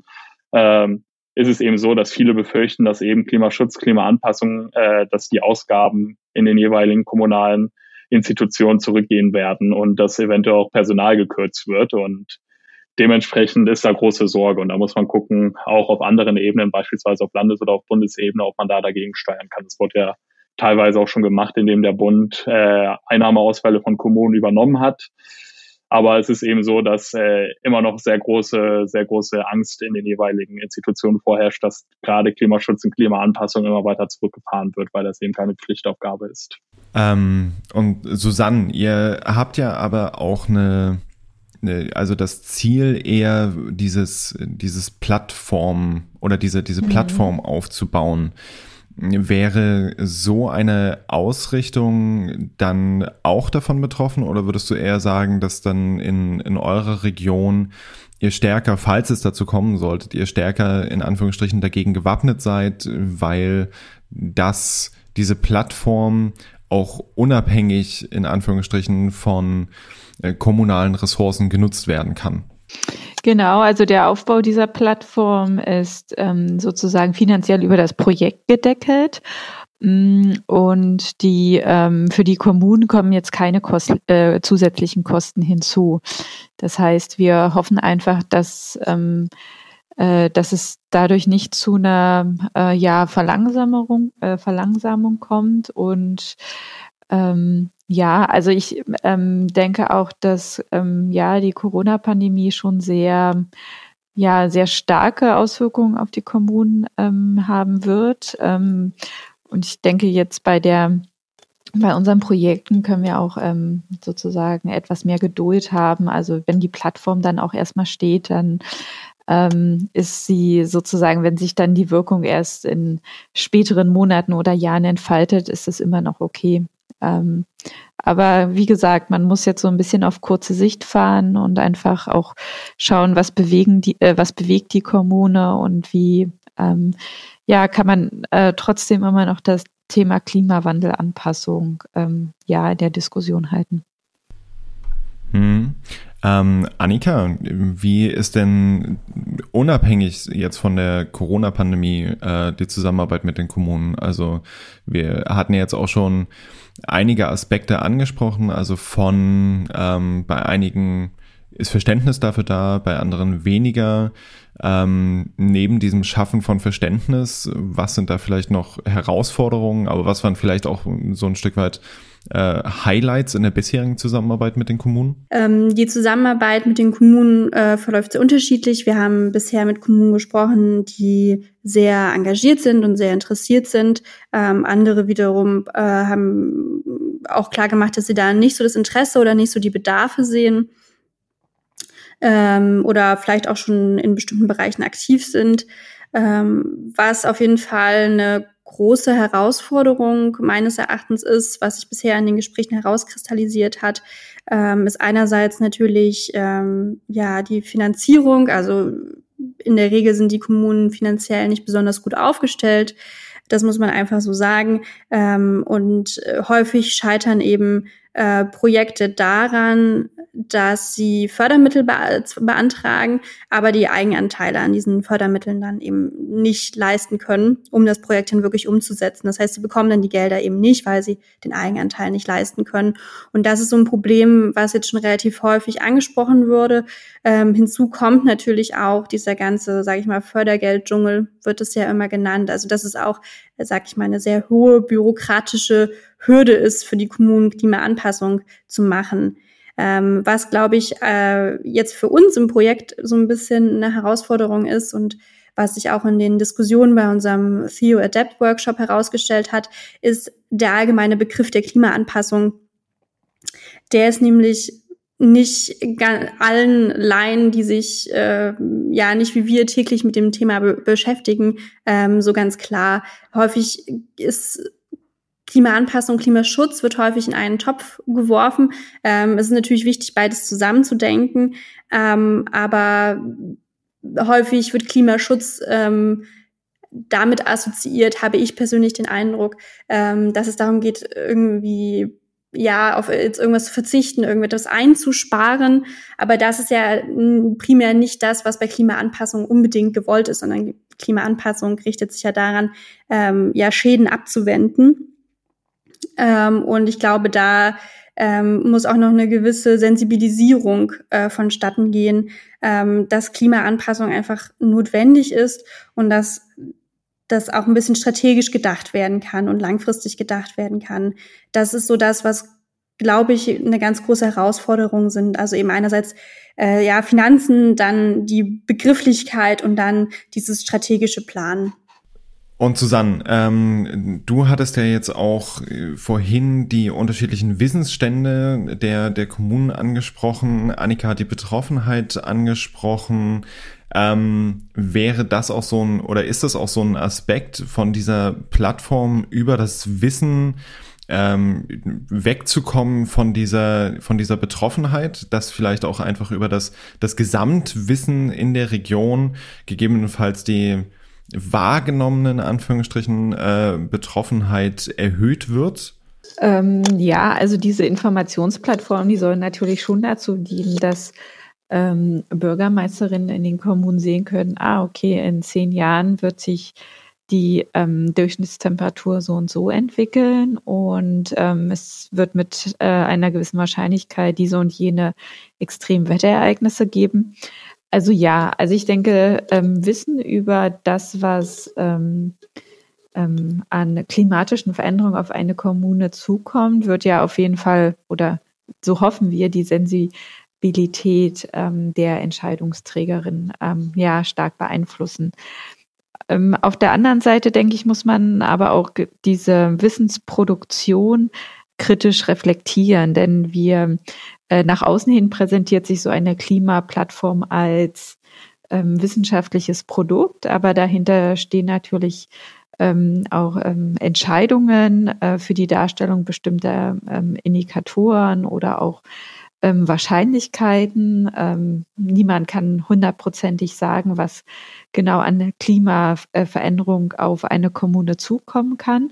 Ähm, ist es eben so, dass viele befürchten, dass eben Klimaschutz, Klimaanpassung, äh, dass die Ausgaben in den jeweiligen kommunalen Institutionen zurückgehen werden und dass eventuell auch Personal gekürzt wird. Und dementsprechend ist da große Sorge. Und da muss man gucken, auch auf anderen Ebenen, beispielsweise auf Landes- oder auf Bundesebene, ob man da dagegen steuern kann. Das wurde ja teilweise auch schon gemacht, indem der Bund äh, Einnahmeausfälle von Kommunen übernommen hat. Aber es ist eben so, dass äh, immer noch sehr große, sehr große Angst in den jeweiligen Institutionen vorherrscht, dass gerade Klimaschutz und Klimaanpassung immer weiter zurückgefahren wird, weil das eben keine Pflichtaufgabe ist. Ähm, und Susanne, ihr habt ja aber auch eine, eine, also das Ziel eher dieses, dieses Plattform oder diese, diese mhm. Plattform aufzubauen. Wäre so eine Ausrichtung dann auch davon betroffen oder würdest du eher sagen, dass dann in, in eurer Region ihr stärker, falls es dazu kommen solltet, ihr stärker in Anführungsstrichen dagegen gewappnet seid, weil das, diese Plattform auch unabhängig in Anführungsstrichen von äh, kommunalen Ressourcen genutzt werden kann? Genau, also der Aufbau dieser Plattform ist ähm, sozusagen finanziell über das Projekt gedeckelt. Mm, und die ähm, für die Kommunen kommen jetzt keine Kost, äh, zusätzlichen Kosten hinzu. Das heißt, wir hoffen einfach, dass ähm, äh, dass es dadurch nicht zu einer äh, ja Verlangsamung äh, Verlangsamung kommt und ähm, ja, also ich ähm, denke auch, dass ähm, ja die Corona-Pandemie schon sehr ja sehr starke Auswirkungen auf die Kommunen ähm, haben wird. Ähm, und ich denke jetzt bei der bei unseren Projekten können wir auch ähm, sozusagen etwas mehr Geduld haben. Also wenn die Plattform dann auch erstmal steht, dann ähm, ist sie sozusagen, wenn sich dann die Wirkung erst in späteren Monaten oder Jahren entfaltet, ist es immer noch okay. Ähm, aber wie gesagt, man muss jetzt so ein bisschen auf kurze Sicht fahren und einfach auch schauen, was bewegen die, äh, was bewegt die Kommune und wie ähm, ja kann man äh, trotzdem immer noch das Thema Klimawandelanpassung ähm, ja in der Diskussion halten. Hm. Ähm, Annika, wie ist denn unabhängig jetzt von der Corona-Pandemie äh, die Zusammenarbeit mit den Kommunen? Also wir hatten jetzt auch schon einige Aspekte angesprochen, also von ähm, bei einigen ist Verständnis dafür da, bei anderen weniger. Ähm, neben diesem Schaffen von Verständnis, was sind da vielleicht noch Herausforderungen, aber was waren vielleicht auch so ein Stück weit äh, Highlights in der bisherigen Zusammenarbeit mit den Kommunen? Ähm, die Zusammenarbeit mit den Kommunen äh, verläuft sehr unterschiedlich. Wir haben bisher mit Kommunen gesprochen, die sehr engagiert sind und sehr interessiert sind. Ähm, andere wiederum äh, haben auch klar gemacht, dass sie da nicht so das Interesse oder nicht so die Bedarfe sehen ähm, oder vielleicht auch schon in bestimmten Bereichen aktiv sind. Ähm, was auf jeden Fall eine große Herausforderung meines Erachtens ist, was sich bisher in den Gesprächen herauskristallisiert hat, ähm, ist einerseits natürlich ähm, ja die Finanzierung. Also in der Regel sind die Kommunen finanziell nicht besonders gut aufgestellt. Das muss man einfach so sagen. Ähm, und äh, häufig scheitern eben äh, Projekte daran, dass sie Fördermittel be beantragen, aber die Eigenanteile an diesen Fördermitteln dann eben nicht leisten können, um das Projekt dann wirklich umzusetzen. Das heißt, sie bekommen dann die Gelder eben nicht, weil sie den Eigenanteil nicht leisten können. Und das ist so ein Problem, was jetzt schon relativ häufig angesprochen wurde. Ähm, hinzu kommt natürlich auch dieser ganze, sage ich mal, Fördergelddschungel, wird es ja immer genannt. Also das ist auch, sage ich mal, eine sehr hohe bürokratische Hürde ist für die Kommunen, Klimaanpassung zu machen. Ähm, was, glaube ich, äh, jetzt für uns im Projekt so ein bisschen eine Herausforderung ist und was sich auch in den Diskussionen bei unserem Theo Adapt Workshop herausgestellt hat, ist der allgemeine Begriff der Klimaanpassung. Der ist nämlich nicht allen Laien, die sich äh, ja nicht wie wir täglich mit dem Thema be beschäftigen, ähm, so ganz klar. Häufig ist Klimaanpassung, Klimaschutz wird häufig in einen Topf geworfen. Ähm, es ist natürlich wichtig, beides zusammenzudenken, ähm, aber häufig wird Klimaschutz ähm, damit assoziiert, habe ich persönlich den Eindruck, ähm, dass es darum geht, irgendwie ja, auf irgendwas zu verzichten, irgendetwas einzusparen. Aber das ist ja primär nicht das, was bei Klimaanpassung unbedingt gewollt ist, sondern Klimaanpassung richtet sich ja daran, ähm, ja, Schäden abzuwenden. Ähm, und ich glaube, da ähm, muss auch noch eine gewisse Sensibilisierung äh, vonstatten gehen, ähm, dass Klimaanpassung einfach notwendig ist und dass das auch ein bisschen strategisch gedacht werden kann und langfristig gedacht werden kann. Das ist so das, was, glaube ich, eine ganz große Herausforderung sind. Also eben einerseits äh, ja Finanzen, dann die Begrifflichkeit und dann dieses strategische Planen. Und Susanne, ähm, du hattest ja jetzt auch äh, vorhin die unterschiedlichen Wissensstände der, der Kommunen angesprochen. Annika hat die Betroffenheit angesprochen. Ähm, wäre das auch so ein, oder ist das auch so ein Aspekt von dieser Plattform über das Wissen, ähm, wegzukommen von dieser, von dieser Betroffenheit, dass vielleicht auch einfach über das, das Gesamtwissen in der Region gegebenenfalls die wahrgenommenen Anführungsstrichen äh, Betroffenheit erhöht wird? Ähm, ja, also diese Informationsplattformen, die sollen natürlich schon dazu dienen, dass ähm, Bürgermeisterinnen in den Kommunen sehen können, ah, okay, in zehn Jahren wird sich die ähm, Durchschnittstemperatur so und so entwickeln und ähm, es wird mit äh, einer gewissen Wahrscheinlichkeit diese und jene Extremwetterereignisse geben. Also ja, also ich denke, ähm, Wissen über das, was ähm, ähm, an klimatischen Veränderungen auf eine Kommune zukommt, wird ja auf jeden Fall oder so hoffen wir die Sensibilität ähm, der Entscheidungsträgerin ähm, ja stark beeinflussen. Ähm, auf der anderen Seite denke ich, muss man aber auch diese Wissensproduktion kritisch reflektieren, denn wir äh, nach außen hin präsentiert sich so eine Klimaplattform als ähm, wissenschaftliches Produkt, aber dahinter stehen natürlich ähm, auch ähm, Entscheidungen äh, für die Darstellung bestimmter ähm, Indikatoren oder auch ähm, Wahrscheinlichkeiten. Ähm, niemand kann hundertprozentig sagen, was genau an Klimaveränderung auf eine Kommune zukommen kann.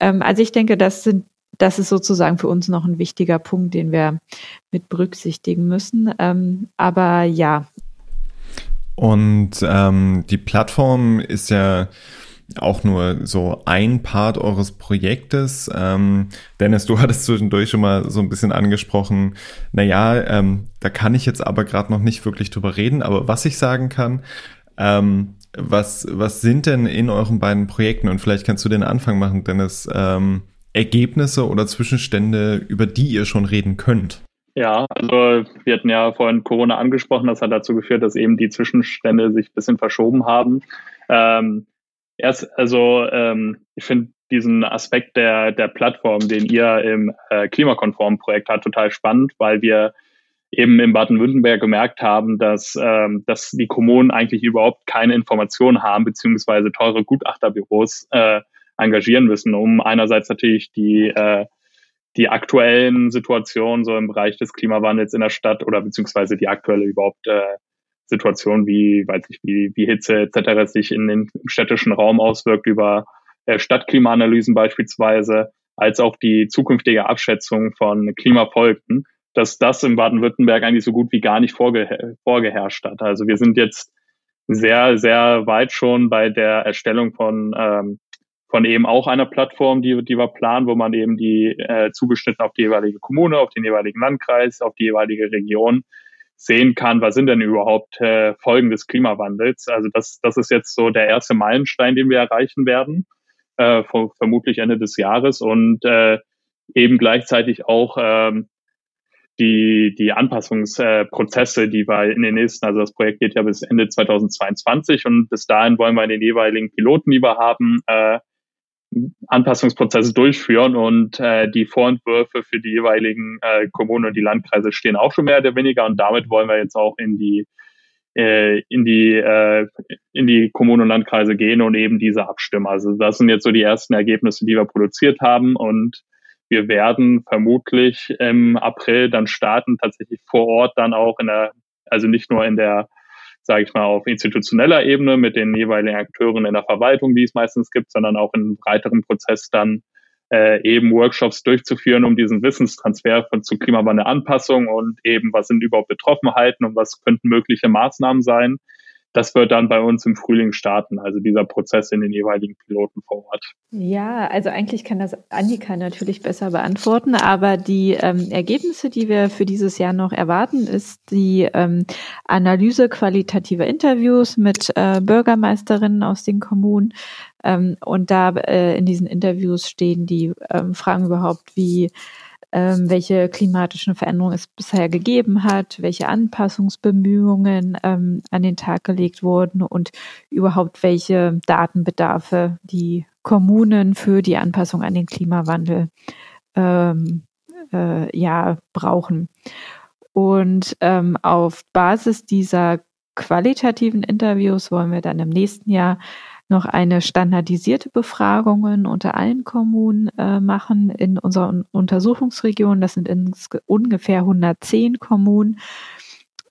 Ähm, also ich denke, das sind das ist sozusagen für uns noch ein wichtiger Punkt, den wir mit berücksichtigen müssen. Ähm, aber ja. Und ähm, die Plattform ist ja auch nur so ein Part eures Projektes. Ähm, Dennis, du hattest zwischendurch schon mal so ein bisschen angesprochen, naja, ähm, da kann ich jetzt aber gerade noch nicht wirklich drüber reden, aber was ich sagen kann, ähm, was, was sind denn in euren beiden Projekten, und vielleicht kannst du den Anfang machen, Dennis, ähm, Ergebnisse oder Zwischenstände, über die ihr schon reden könnt? Ja, also wir hatten ja vorhin Corona angesprochen, das hat dazu geführt, dass eben die Zwischenstände sich ein bisschen verschoben haben. Ähm, erst, also ähm, ich finde diesen Aspekt der, der Plattform, den ihr im äh, klimakonformen Projekt habt, total spannend, weil wir eben in Baden-Württemberg gemerkt haben, dass, ähm, dass die Kommunen eigentlich überhaupt keine Informationen haben, beziehungsweise teure Gutachterbüros äh, engagieren müssen, um einerseits natürlich die, äh, die aktuellen Situationen so im Bereich des Klimawandels in der Stadt oder beziehungsweise die aktuelle überhaupt äh, Situation, wie, weiß ich, wie, wie Hitze etc. sich in den städtischen Raum auswirkt über äh, Stadtklimaanalysen beispielsweise, als auch die zukünftige Abschätzung von Klimafolgen, dass das in Baden-Württemberg eigentlich so gut wie gar nicht vorge vorgeherrscht hat. Also wir sind jetzt sehr, sehr weit schon bei der Erstellung von ähm, von eben auch einer Plattform, die, die wir planen, wo man eben die äh, zugeschnitten auf die jeweilige Kommune, auf den jeweiligen Landkreis, auf die jeweilige Region sehen kann, was sind denn überhaupt äh, Folgen des Klimawandels. Also das, das ist jetzt so der erste Meilenstein, den wir erreichen werden, äh, vermutlich Ende des Jahres und äh, eben gleichzeitig auch ähm, die, die Anpassungsprozesse, die wir in den nächsten, also das Projekt geht ja bis Ende 2022 und bis dahin wollen wir in den jeweiligen Piloten, die wir haben, äh, Anpassungsprozesse durchführen und äh, die Vorentwürfe für die jeweiligen äh, Kommunen und die Landkreise stehen auch schon mehr oder weniger und damit wollen wir jetzt auch in die äh, in die äh, in die Kommunen und Landkreise gehen und eben diese abstimmen. Also das sind jetzt so die ersten Ergebnisse, die wir produziert haben und wir werden vermutlich im April dann starten, tatsächlich vor Ort dann auch in der, also nicht nur in der, sage ich mal, auf institutioneller Ebene mit den jeweiligen Akteuren in der Verwaltung, die es meistens gibt, sondern auch in breiteren Prozess dann äh, eben Workshops durchzuführen, um diesen Wissenstransfer von zu Klimawandelanpassung und eben, was sind überhaupt Betroffenheiten und was könnten mögliche Maßnahmen sein, das wird dann bei uns im Frühling starten, also dieser Prozess in den jeweiligen Piloten vor Ort. Ja, also eigentlich kann das Annika natürlich besser beantworten, aber die ähm, Ergebnisse, die wir für dieses Jahr noch erwarten, ist die ähm, Analyse qualitativer Interviews mit äh, Bürgermeisterinnen aus den Kommunen. Ähm, und da äh, in diesen Interviews stehen die ähm, Fragen überhaupt, wie ähm, welche klimatischen Veränderungen es bisher gegeben hat, welche Anpassungsbemühungen ähm, an den Tag gelegt wurden und überhaupt welche Datenbedarfe die Kommunen für die Anpassung an den Klimawandel ähm, äh, ja brauchen. Und ähm, auf Basis dieser qualitativen Interviews wollen wir dann im nächsten Jahr noch eine standardisierte Befragungen unter allen Kommunen äh, machen in unserer Untersuchungsregion. Das sind ungefähr 110 Kommunen.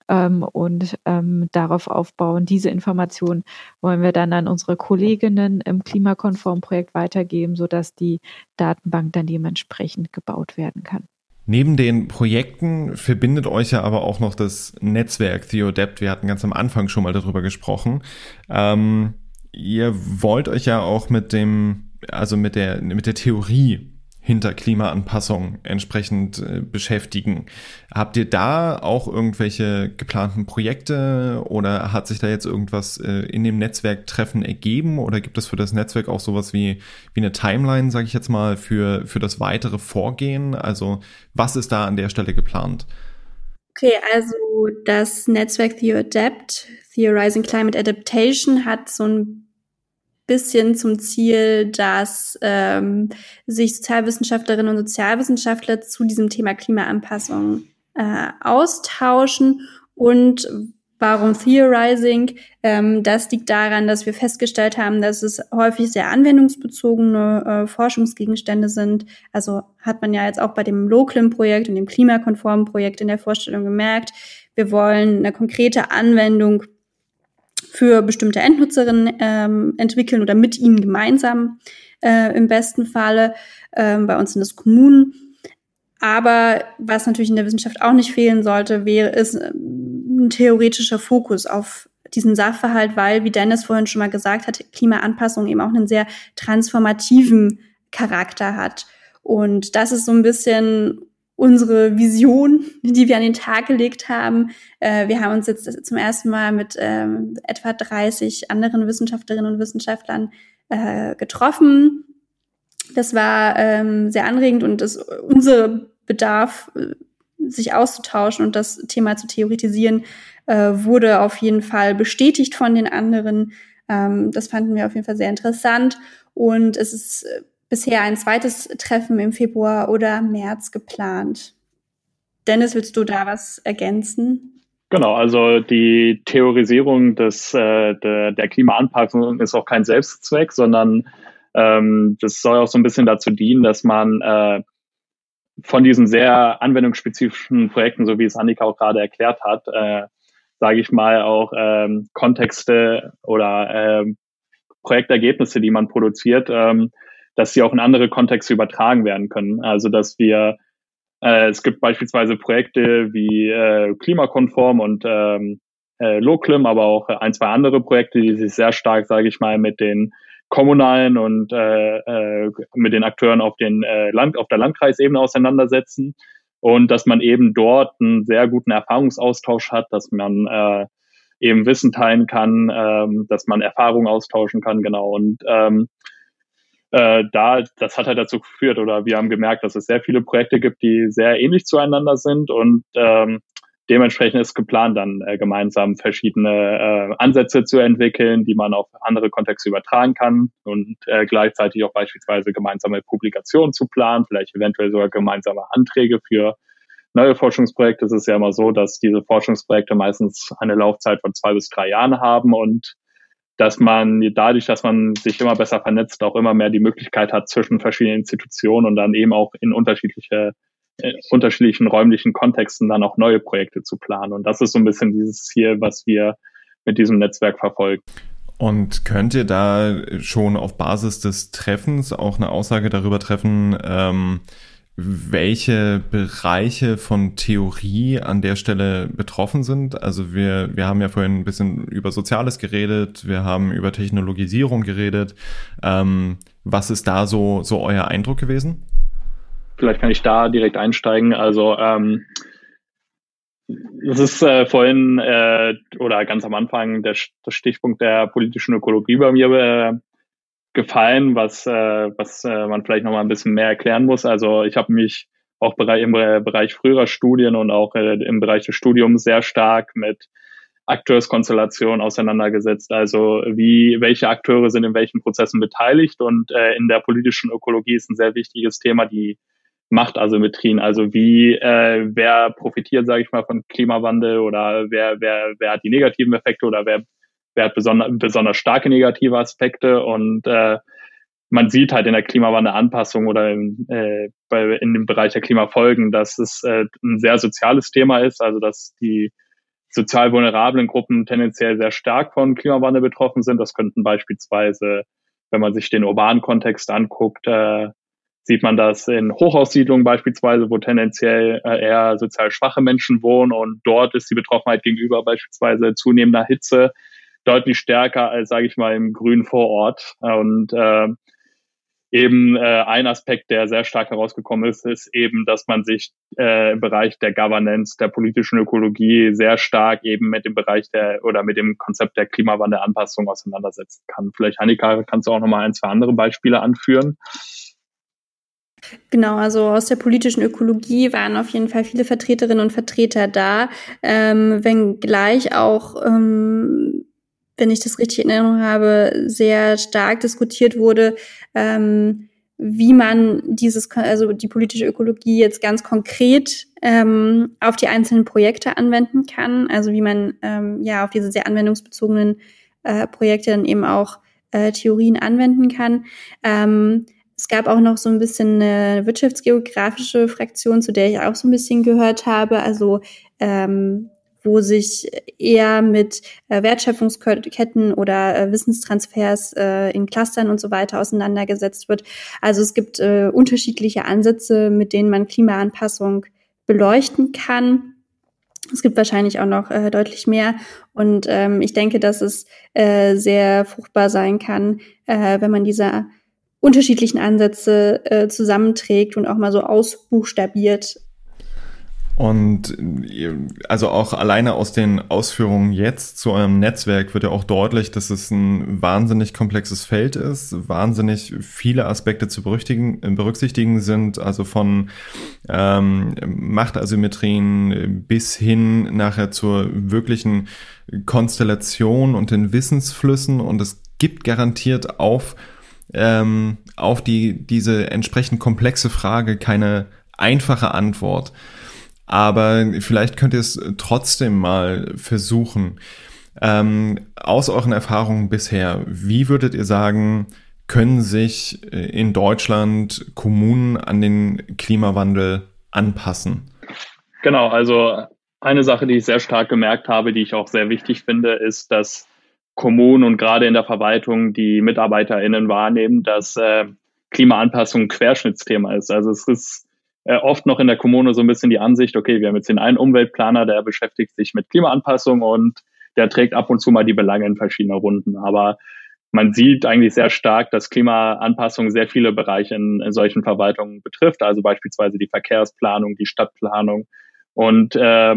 Ähm, und ähm, darauf aufbauen. Diese Informationen wollen wir dann an unsere Kolleginnen im Klimakonform-Projekt weitergeben, sodass die Datenbank dann dementsprechend gebaut werden kann. Neben den Projekten verbindet euch ja aber auch noch das Netzwerk TheoDept. Wir hatten ganz am Anfang schon mal darüber gesprochen. Ähm, ihr wollt euch ja auch mit dem, also mit der, mit der Theorie hinter Klimaanpassung entsprechend äh, beschäftigen. Habt ihr da auch irgendwelche geplanten Projekte oder hat sich da jetzt irgendwas äh, in dem Netzwerktreffen ergeben oder gibt es für das Netzwerk auch sowas wie, wie eine Timeline, sage ich jetzt mal, für, für das weitere Vorgehen? Also was ist da an der Stelle geplant? Okay, also das Netzwerk TheoAdapt, Theorizing Climate Adaptation, hat so ein bisschen zum Ziel, dass ähm, sich Sozialwissenschaftlerinnen und Sozialwissenschaftler zu diesem Thema Klimaanpassung äh, austauschen und Warum Theorizing? Ähm, das liegt daran, dass wir festgestellt haben, dass es häufig sehr anwendungsbezogene äh, Forschungsgegenstände sind. Also hat man ja jetzt auch bei dem Loclim-Projekt und dem klimakonformen Projekt in der Vorstellung gemerkt. Wir wollen eine konkrete Anwendung für bestimmte Endnutzerinnen ähm, entwickeln oder mit ihnen gemeinsam äh, im besten Falle. Ähm, bei uns sind es Kommunen. Aber was natürlich in der Wissenschaft auch nicht fehlen sollte, wäre es äh, ein theoretischer Fokus auf diesen Sachverhalt, weil, wie Dennis vorhin schon mal gesagt hat, Klimaanpassung eben auch einen sehr transformativen Charakter hat. Und das ist so ein bisschen unsere Vision, die wir an den Tag gelegt haben. Äh, wir haben uns jetzt zum ersten Mal mit ähm, etwa 30 anderen Wissenschaftlerinnen und Wissenschaftlern äh, getroffen. Das war ähm, sehr anregend und das, unser Bedarf, äh, sich auszutauschen und das Thema zu theoretisieren, äh, wurde auf jeden Fall bestätigt von den anderen. Ähm, das fanden wir auf jeden Fall sehr interessant und es ist äh, bisher ein zweites Treffen im Februar oder März geplant. Dennis, willst du da was ergänzen? Genau, also die Theorisierung des, äh, der, der Klimaanpassung ist auch kein Selbstzweck, sondern ähm, das soll auch so ein bisschen dazu dienen, dass man äh, von diesen sehr anwendungsspezifischen Projekten, so wie es Annika auch gerade erklärt hat, äh, sage ich mal, auch ähm, Kontexte oder äh, Projektergebnisse, die man produziert, ähm, dass sie auch in andere Kontexte übertragen werden können. Also dass wir, äh, es gibt beispielsweise Projekte wie äh, Klimakonform und ähm, äh, Loclim, aber auch ein, zwei andere Projekte, die sich sehr stark, sage ich mal, mit den kommunalen und äh, äh, mit den Akteuren auf den äh, Land, auf der Landkreisebene auseinandersetzen und dass man eben dort einen sehr guten Erfahrungsaustausch hat, dass man äh, eben Wissen teilen kann, ähm, dass man Erfahrungen austauschen kann, genau. Und ähm, äh, da, das hat halt dazu geführt oder wir haben gemerkt, dass es sehr viele Projekte gibt, die sehr ähnlich zueinander sind und ähm, dementsprechend ist geplant, dann äh, gemeinsam verschiedene äh, Ansätze zu entwickeln, die man auf andere Kontexte übertragen kann und äh, gleichzeitig auch beispielsweise gemeinsame Publikationen zu planen, vielleicht eventuell sogar gemeinsame Anträge für neue Forschungsprojekte. Ist es ja immer so, dass diese Forschungsprojekte meistens eine Laufzeit von zwei bis drei Jahren haben und dass man dadurch, dass man sich immer besser vernetzt, auch immer mehr die Möglichkeit hat, zwischen verschiedenen Institutionen und dann eben auch in unterschiedliche äh, unterschiedlichen räumlichen Kontexten dann auch neue Projekte zu planen. Und das ist so ein bisschen dieses Ziel, was wir mit diesem Netzwerk verfolgen. Und könnt ihr da schon auf Basis des Treffens auch eine Aussage darüber treffen, ähm, welche Bereiche von Theorie an der Stelle betroffen sind. Also wir, wir haben ja vorhin ein bisschen über Soziales geredet, wir haben über Technologisierung geredet. Ähm, was ist da so, so euer Eindruck gewesen? Vielleicht kann ich da direkt einsteigen. Also ähm, das ist äh, vorhin äh, oder ganz am Anfang der, der Stichpunkt der politischen Ökologie bei mir äh, gefallen, was, äh, was äh, man vielleicht noch mal ein bisschen mehr erklären muss. Also ich habe mich auch im Bereich früherer Studien und auch äh, im Bereich des Studiums sehr stark mit Akteurskonstellationen auseinandergesetzt. Also wie, welche Akteure sind in welchen Prozessen beteiligt und äh, in der politischen Ökologie ist ein sehr wichtiges Thema die Machtasymmetrien. Also wie, äh, wer profitiert, sage ich mal, von Klimawandel oder wer, wer, wer hat die negativen Effekte oder wer wer hat besonders, besonders starke negative Aspekte und äh, man sieht halt in der Klimawandelanpassung oder in, äh, bei, in dem Bereich der Klimafolgen, dass es äh, ein sehr soziales Thema ist, also dass die sozial vulnerablen Gruppen tendenziell sehr stark von Klimawandel betroffen sind. Das könnten beispielsweise, wenn man sich den urbanen Kontext anguckt, äh, sieht man das in Hochhaussiedlungen beispielsweise, wo tendenziell äh, eher sozial schwache Menschen wohnen und dort ist die Betroffenheit gegenüber beispielsweise zunehmender Hitze deutlich stärker als, sage ich mal, im grünen Vorort. Und äh, eben äh, ein Aspekt, der sehr stark herausgekommen ist, ist eben, dass man sich äh, im Bereich der Governance, der politischen Ökologie sehr stark eben mit dem Bereich der oder mit dem Konzept der Klimawandelanpassung auseinandersetzen kann. Vielleicht, Annika, kannst du auch nochmal ein, zwei andere Beispiele anführen? Genau, also aus der politischen Ökologie waren auf jeden Fall viele Vertreterinnen und Vertreter da, ähm, wenngleich auch ähm, wenn ich das richtig in Erinnerung habe, sehr stark diskutiert wurde, ähm, wie man dieses, also die politische Ökologie jetzt ganz konkret ähm, auf die einzelnen Projekte anwenden kann, also wie man ähm, ja auf diese sehr anwendungsbezogenen äh, Projekte dann eben auch äh, Theorien anwenden kann. Ähm, es gab auch noch so ein bisschen eine wirtschaftsgeografische Fraktion, zu der ich auch so ein bisschen gehört habe. Also ähm, wo sich eher mit äh, Wertschöpfungsketten oder äh, Wissenstransfers äh, in Clustern und so weiter auseinandergesetzt wird. Also es gibt äh, unterschiedliche Ansätze, mit denen man Klimaanpassung beleuchten kann. Es gibt wahrscheinlich auch noch äh, deutlich mehr. Und ähm, ich denke, dass es äh, sehr fruchtbar sein kann, äh, wenn man diese unterschiedlichen Ansätze äh, zusammenträgt und auch mal so ausbuchstabiert, und also auch alleine aus den Ausführungen jetzt zu eurem Netzwerk wird ja auch deutlich, dass es ein wahnsinnig komplexes Feld ist, wahnsinnig viele Aspekte zu berücksichtigen sind, also von ähm, Machtasymmetrien bis hin nachher zur wirklichen Konstellation und den Wissensflüssen. Und es gibt garantiert auf, ähm, auf die, diese entsprechend komplexe Frage keine einfache Antwort. Aber vielleicht könnt ihr es trotzdem mal versuchen. Ähm, aus euren Erfahrungen bisher, wie würdet ihr sagen, können sich äh, in Deutschland Kommunen an den Klimawandel anpassen? Genau, also eine Sache, die ich sehr stark gemerkt habe, die ich auch sehr wichtig finde, ist, dass Kommunen und gerade in der Verwaltung die MitarbeiterInnen wahrnehmen, dass äh, Klimaanpassung ein Querschnittsthema ist. Also es ist äh, oft noch in der Kommune so ein bisschen die Ansicht, okay, wir haben jetzt den einen Umweltplaner, der beschäftigt sich mit Klimaanpassung und der trägt ab und zu mal die Belange in verschiedenen Runden. Aber man sieht eigentlich sehr stark, dass Klimaanpassung sehr viele Bereiche in, in solchen Verwaltungen betrifft, also beispielsweise die Verkehrsplanung, die Stadtplanung. Und äh,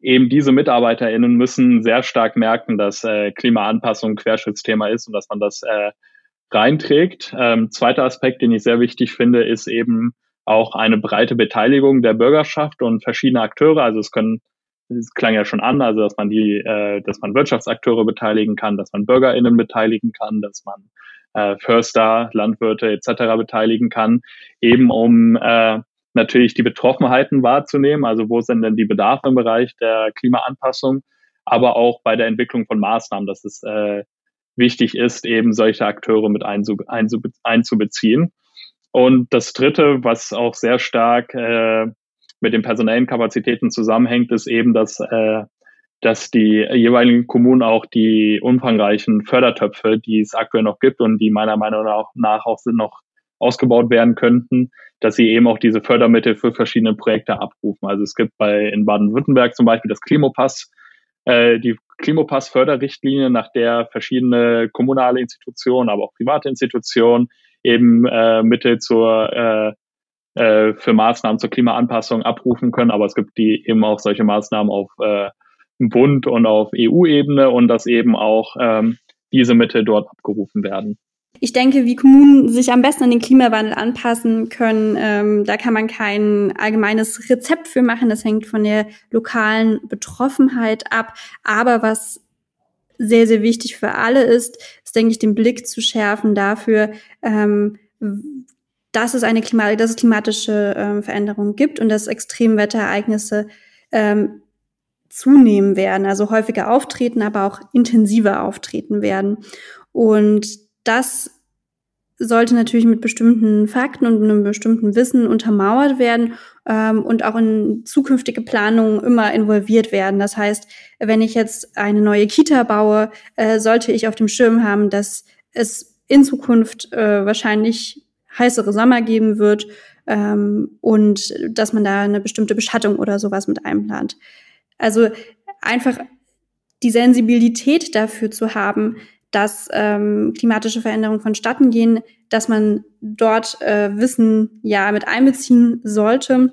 eben diese MitarbeiterInnen müssen sehr stark merken, dass äh, Klimaanpassung ein Querschnittsthema ist und dass man das äh, reinträgt. Ähm, zweiter Aspekt, den ich sehr wichtig finde, ist eben auch eine breite Beteiligung der Bürgerschaft und verschiedene Akteure. Also es können, es klang ja schon an, also dass man die, äh, dass man Wirtschaftsakteure beteiligen kann, dass man BürgerInnen beteiligen kann, dass man äh, Förster, Landwirte etc. beteiligen kann, eben um äh, natürlich die Betroffenheiten wahrzunehmen, also wo sind denn die Bedarfe im Bereich der Klimaanpassung, aber auch bei der Entwicklung von Maßnahmen, dass es äh, wichtig ist, eben solche Akteure mit einzube einzubeziehen. Und das Dritte, was auch sehr stark äh, mit den personellen Kapazitäten zusammenhängt, ist eben, dass, äh, dass die jeweiligen Kommunen auch die umfangreichen Fördertöpfe, die es aktuell noch gibt und die meiner Meinung nach auch sind, noch ausgebaut werden könnten, dass sie eben auch diese Fördermittel für verschiedene Projekte abrufen. Also es gibt bei in Baden-Württemberg zum Beispiel das Klimopass, äh, die Klimopass-Förderrichtlinie, nach der verschiedene kommunale Institutionen, aber auch private Institutionen eben äh, Mittel zur äh, äh, für Maßnahmen zur Klimaanpassung abrufen können. Aber es gibt die eben auch solche Maßnahmen auf äh, Bund und auf EU-Ebene und dass eben auch ähm, diese Mittel dort abgerufen werden. Ich denke, wie Kommunen sich am besten an den Klimawandel anpassen können, ähm, da kann man kein allgemeines Rezept für machen. Das hängt von der lokalen Betroffenheit ab. Aber was sehr, sehr wichtig für alle ist, ist, denke ich, den Blick zu schärfen dafür, ähm, dass es eine Klima dass es klimatische ähm, Veränderungen gibt und dass Extremwetterereignisse ähm, zunehmen werden, also häufiger auftreten, aber auch intensiver auftreten werden. Und das sollte natürlich mit bestimmten Fakten und einem bestimmten Wissen untermauert werden ähm, und auch in zukünftige Planungen immer involviert werden. Das heißt, wenn ich jetzt eine neue Kita baue, äh, sollte ich auf dem Schirm haben, dass es in Zukunft äh, wahrscheinlich heißere Sommer geben wird ähm, und dass man da eine bestimmte Beschattung oder sowas mit einplant. Also einfach die Sensibilität dafür zu haben, dass ähm, klimatische Veränderungen vonstatten gehen, dass man dort äh, Wissen ja mit einbeziehen sollte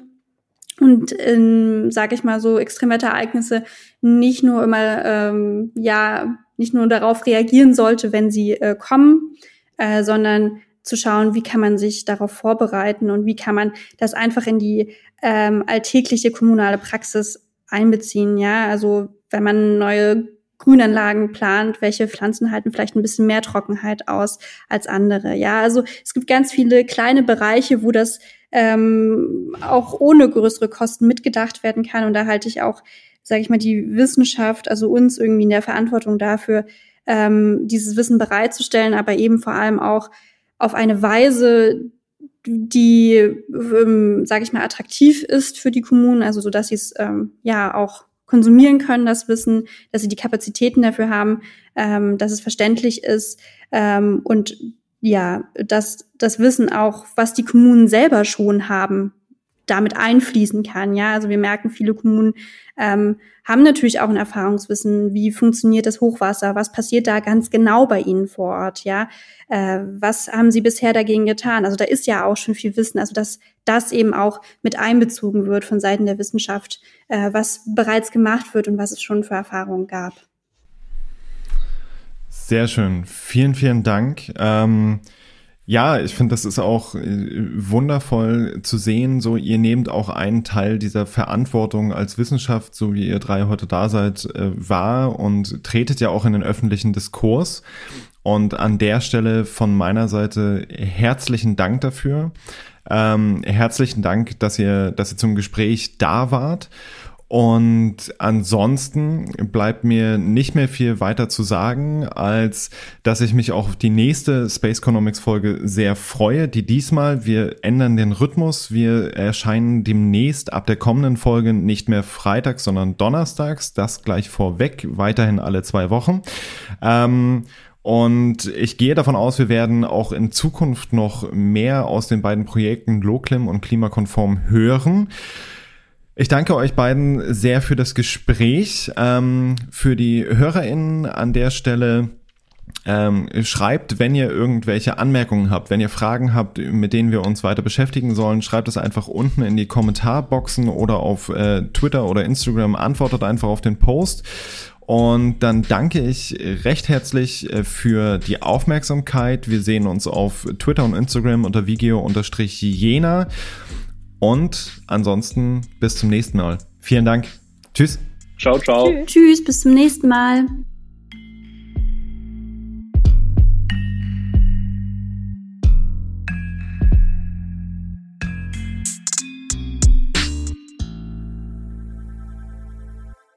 und in, sage ich mal so, Extremwetterereignisse nicht nur immer ähm, ja nicht nur darauf reagieren sollte, wenn sie äh, kommen, äh, sondern zu schauen, wie kann man sich darauf vorbereiten und wie kann man das einfach in die ähm, alltägliche kommunale Praxis einbeziehen. Ja, also wenn man neue Grünanlagen plant, welche Pflanzen halten vielleicht ein bisschen mehr Trockenheit aus als andere. Ja, also es gibt ganz viele kleine Bereiche, wo das ähm, auch ohne größere Kosten mitgedacht werden kann. Und da halte ich auch, sage ich mal, die Wissenschaft, also uns irgendwie in der Verantwortung dafür, ähm, dieses Wissen bereitzustellen, aber eben vor allem auch auf eine Weise, die, ähm, sage ich mal, attraktiv ist für die Kommunen, also so dass sie es ähm, ja auch konsumieren können, das Wissen, dass sie die Kapazitäten dafür haben, ähm, dass es verständlich ist ähm, und ja, dass das Wissen auch, was die Kommunen selber schon haben, damit einfließen kann. Ja, also wir merken, viele Kommunen ähm, haben natürlich auch ein Erfahrungswissen, wie funktioniert das Hochwasser, was passiert da ganz genau bei ihnen vor Ort, ja, äh, was haben sie bisher dagegen getan? Also da ist ja auch schon viel Wissen, also dass das eben auch mit einbezogen wird von Seiten der Wissenschaft, äh, was bereits gemacht wird und was es schon für Erfahrungen gab. Sehr schön, vielen, vielen Dank. Ähm ja, ich finde, das ist auch äh, wundervoll zu sehen. So, ihr nehmt auch einen Teil dieser Verantwortung als Wissenschaft, so wie ihr drei heute da seid, äh, wahr und tretet ja auch in den öffentlichen Diskurs. Und an der Stelle von meiner Seite herzlichen Dank dafür. Ähm, herzlichen Dank, dass ihr, dass ihr zum Gespräch da wart. Und ansonsten bleibt mir nicht mehr viel weiter zu sagen, als dass ich mich auch auf die nächste Space Economics Folge sehr freue. Die diesmal, wir ändern den Rhythmus. Wir erscheinen demnächst ab der kommenden Folge nicht mehr freitags, sondern donnerstags. Das gleich vorweg, weiterhin alle zwei Wochen. Ähm, und ich gehe davon aus, wir werden auch in Zukunft noch mehr aus den beiden Projekten Loclim und Klimakonform hören. Ich danke euch beiden sehr für das Gespräch. Ähm, für die HörerInnen an der Stelle ähm, schreibt, wenn ihr irgendwelche Anmerkungen habt, wenn ihr Fragen habt, mit denen wir uns weiter beschäftigen sollen, schreibt es einfach unten in die Kommentarboxen oder auf äh, Twitter oder Instagram, antwortet einfach auf den Post. Und dann danke ich recht herzlich äh, für die Aufmerksamkeit. Wir sehen uns auf Twitter und Instagram unter Vigio-Jena. Und ansonsten bis zum nächsten Mal. Vielen Dank. Tschüss. Ciao, ciao. Tschüss, bis zum nächsten Mal.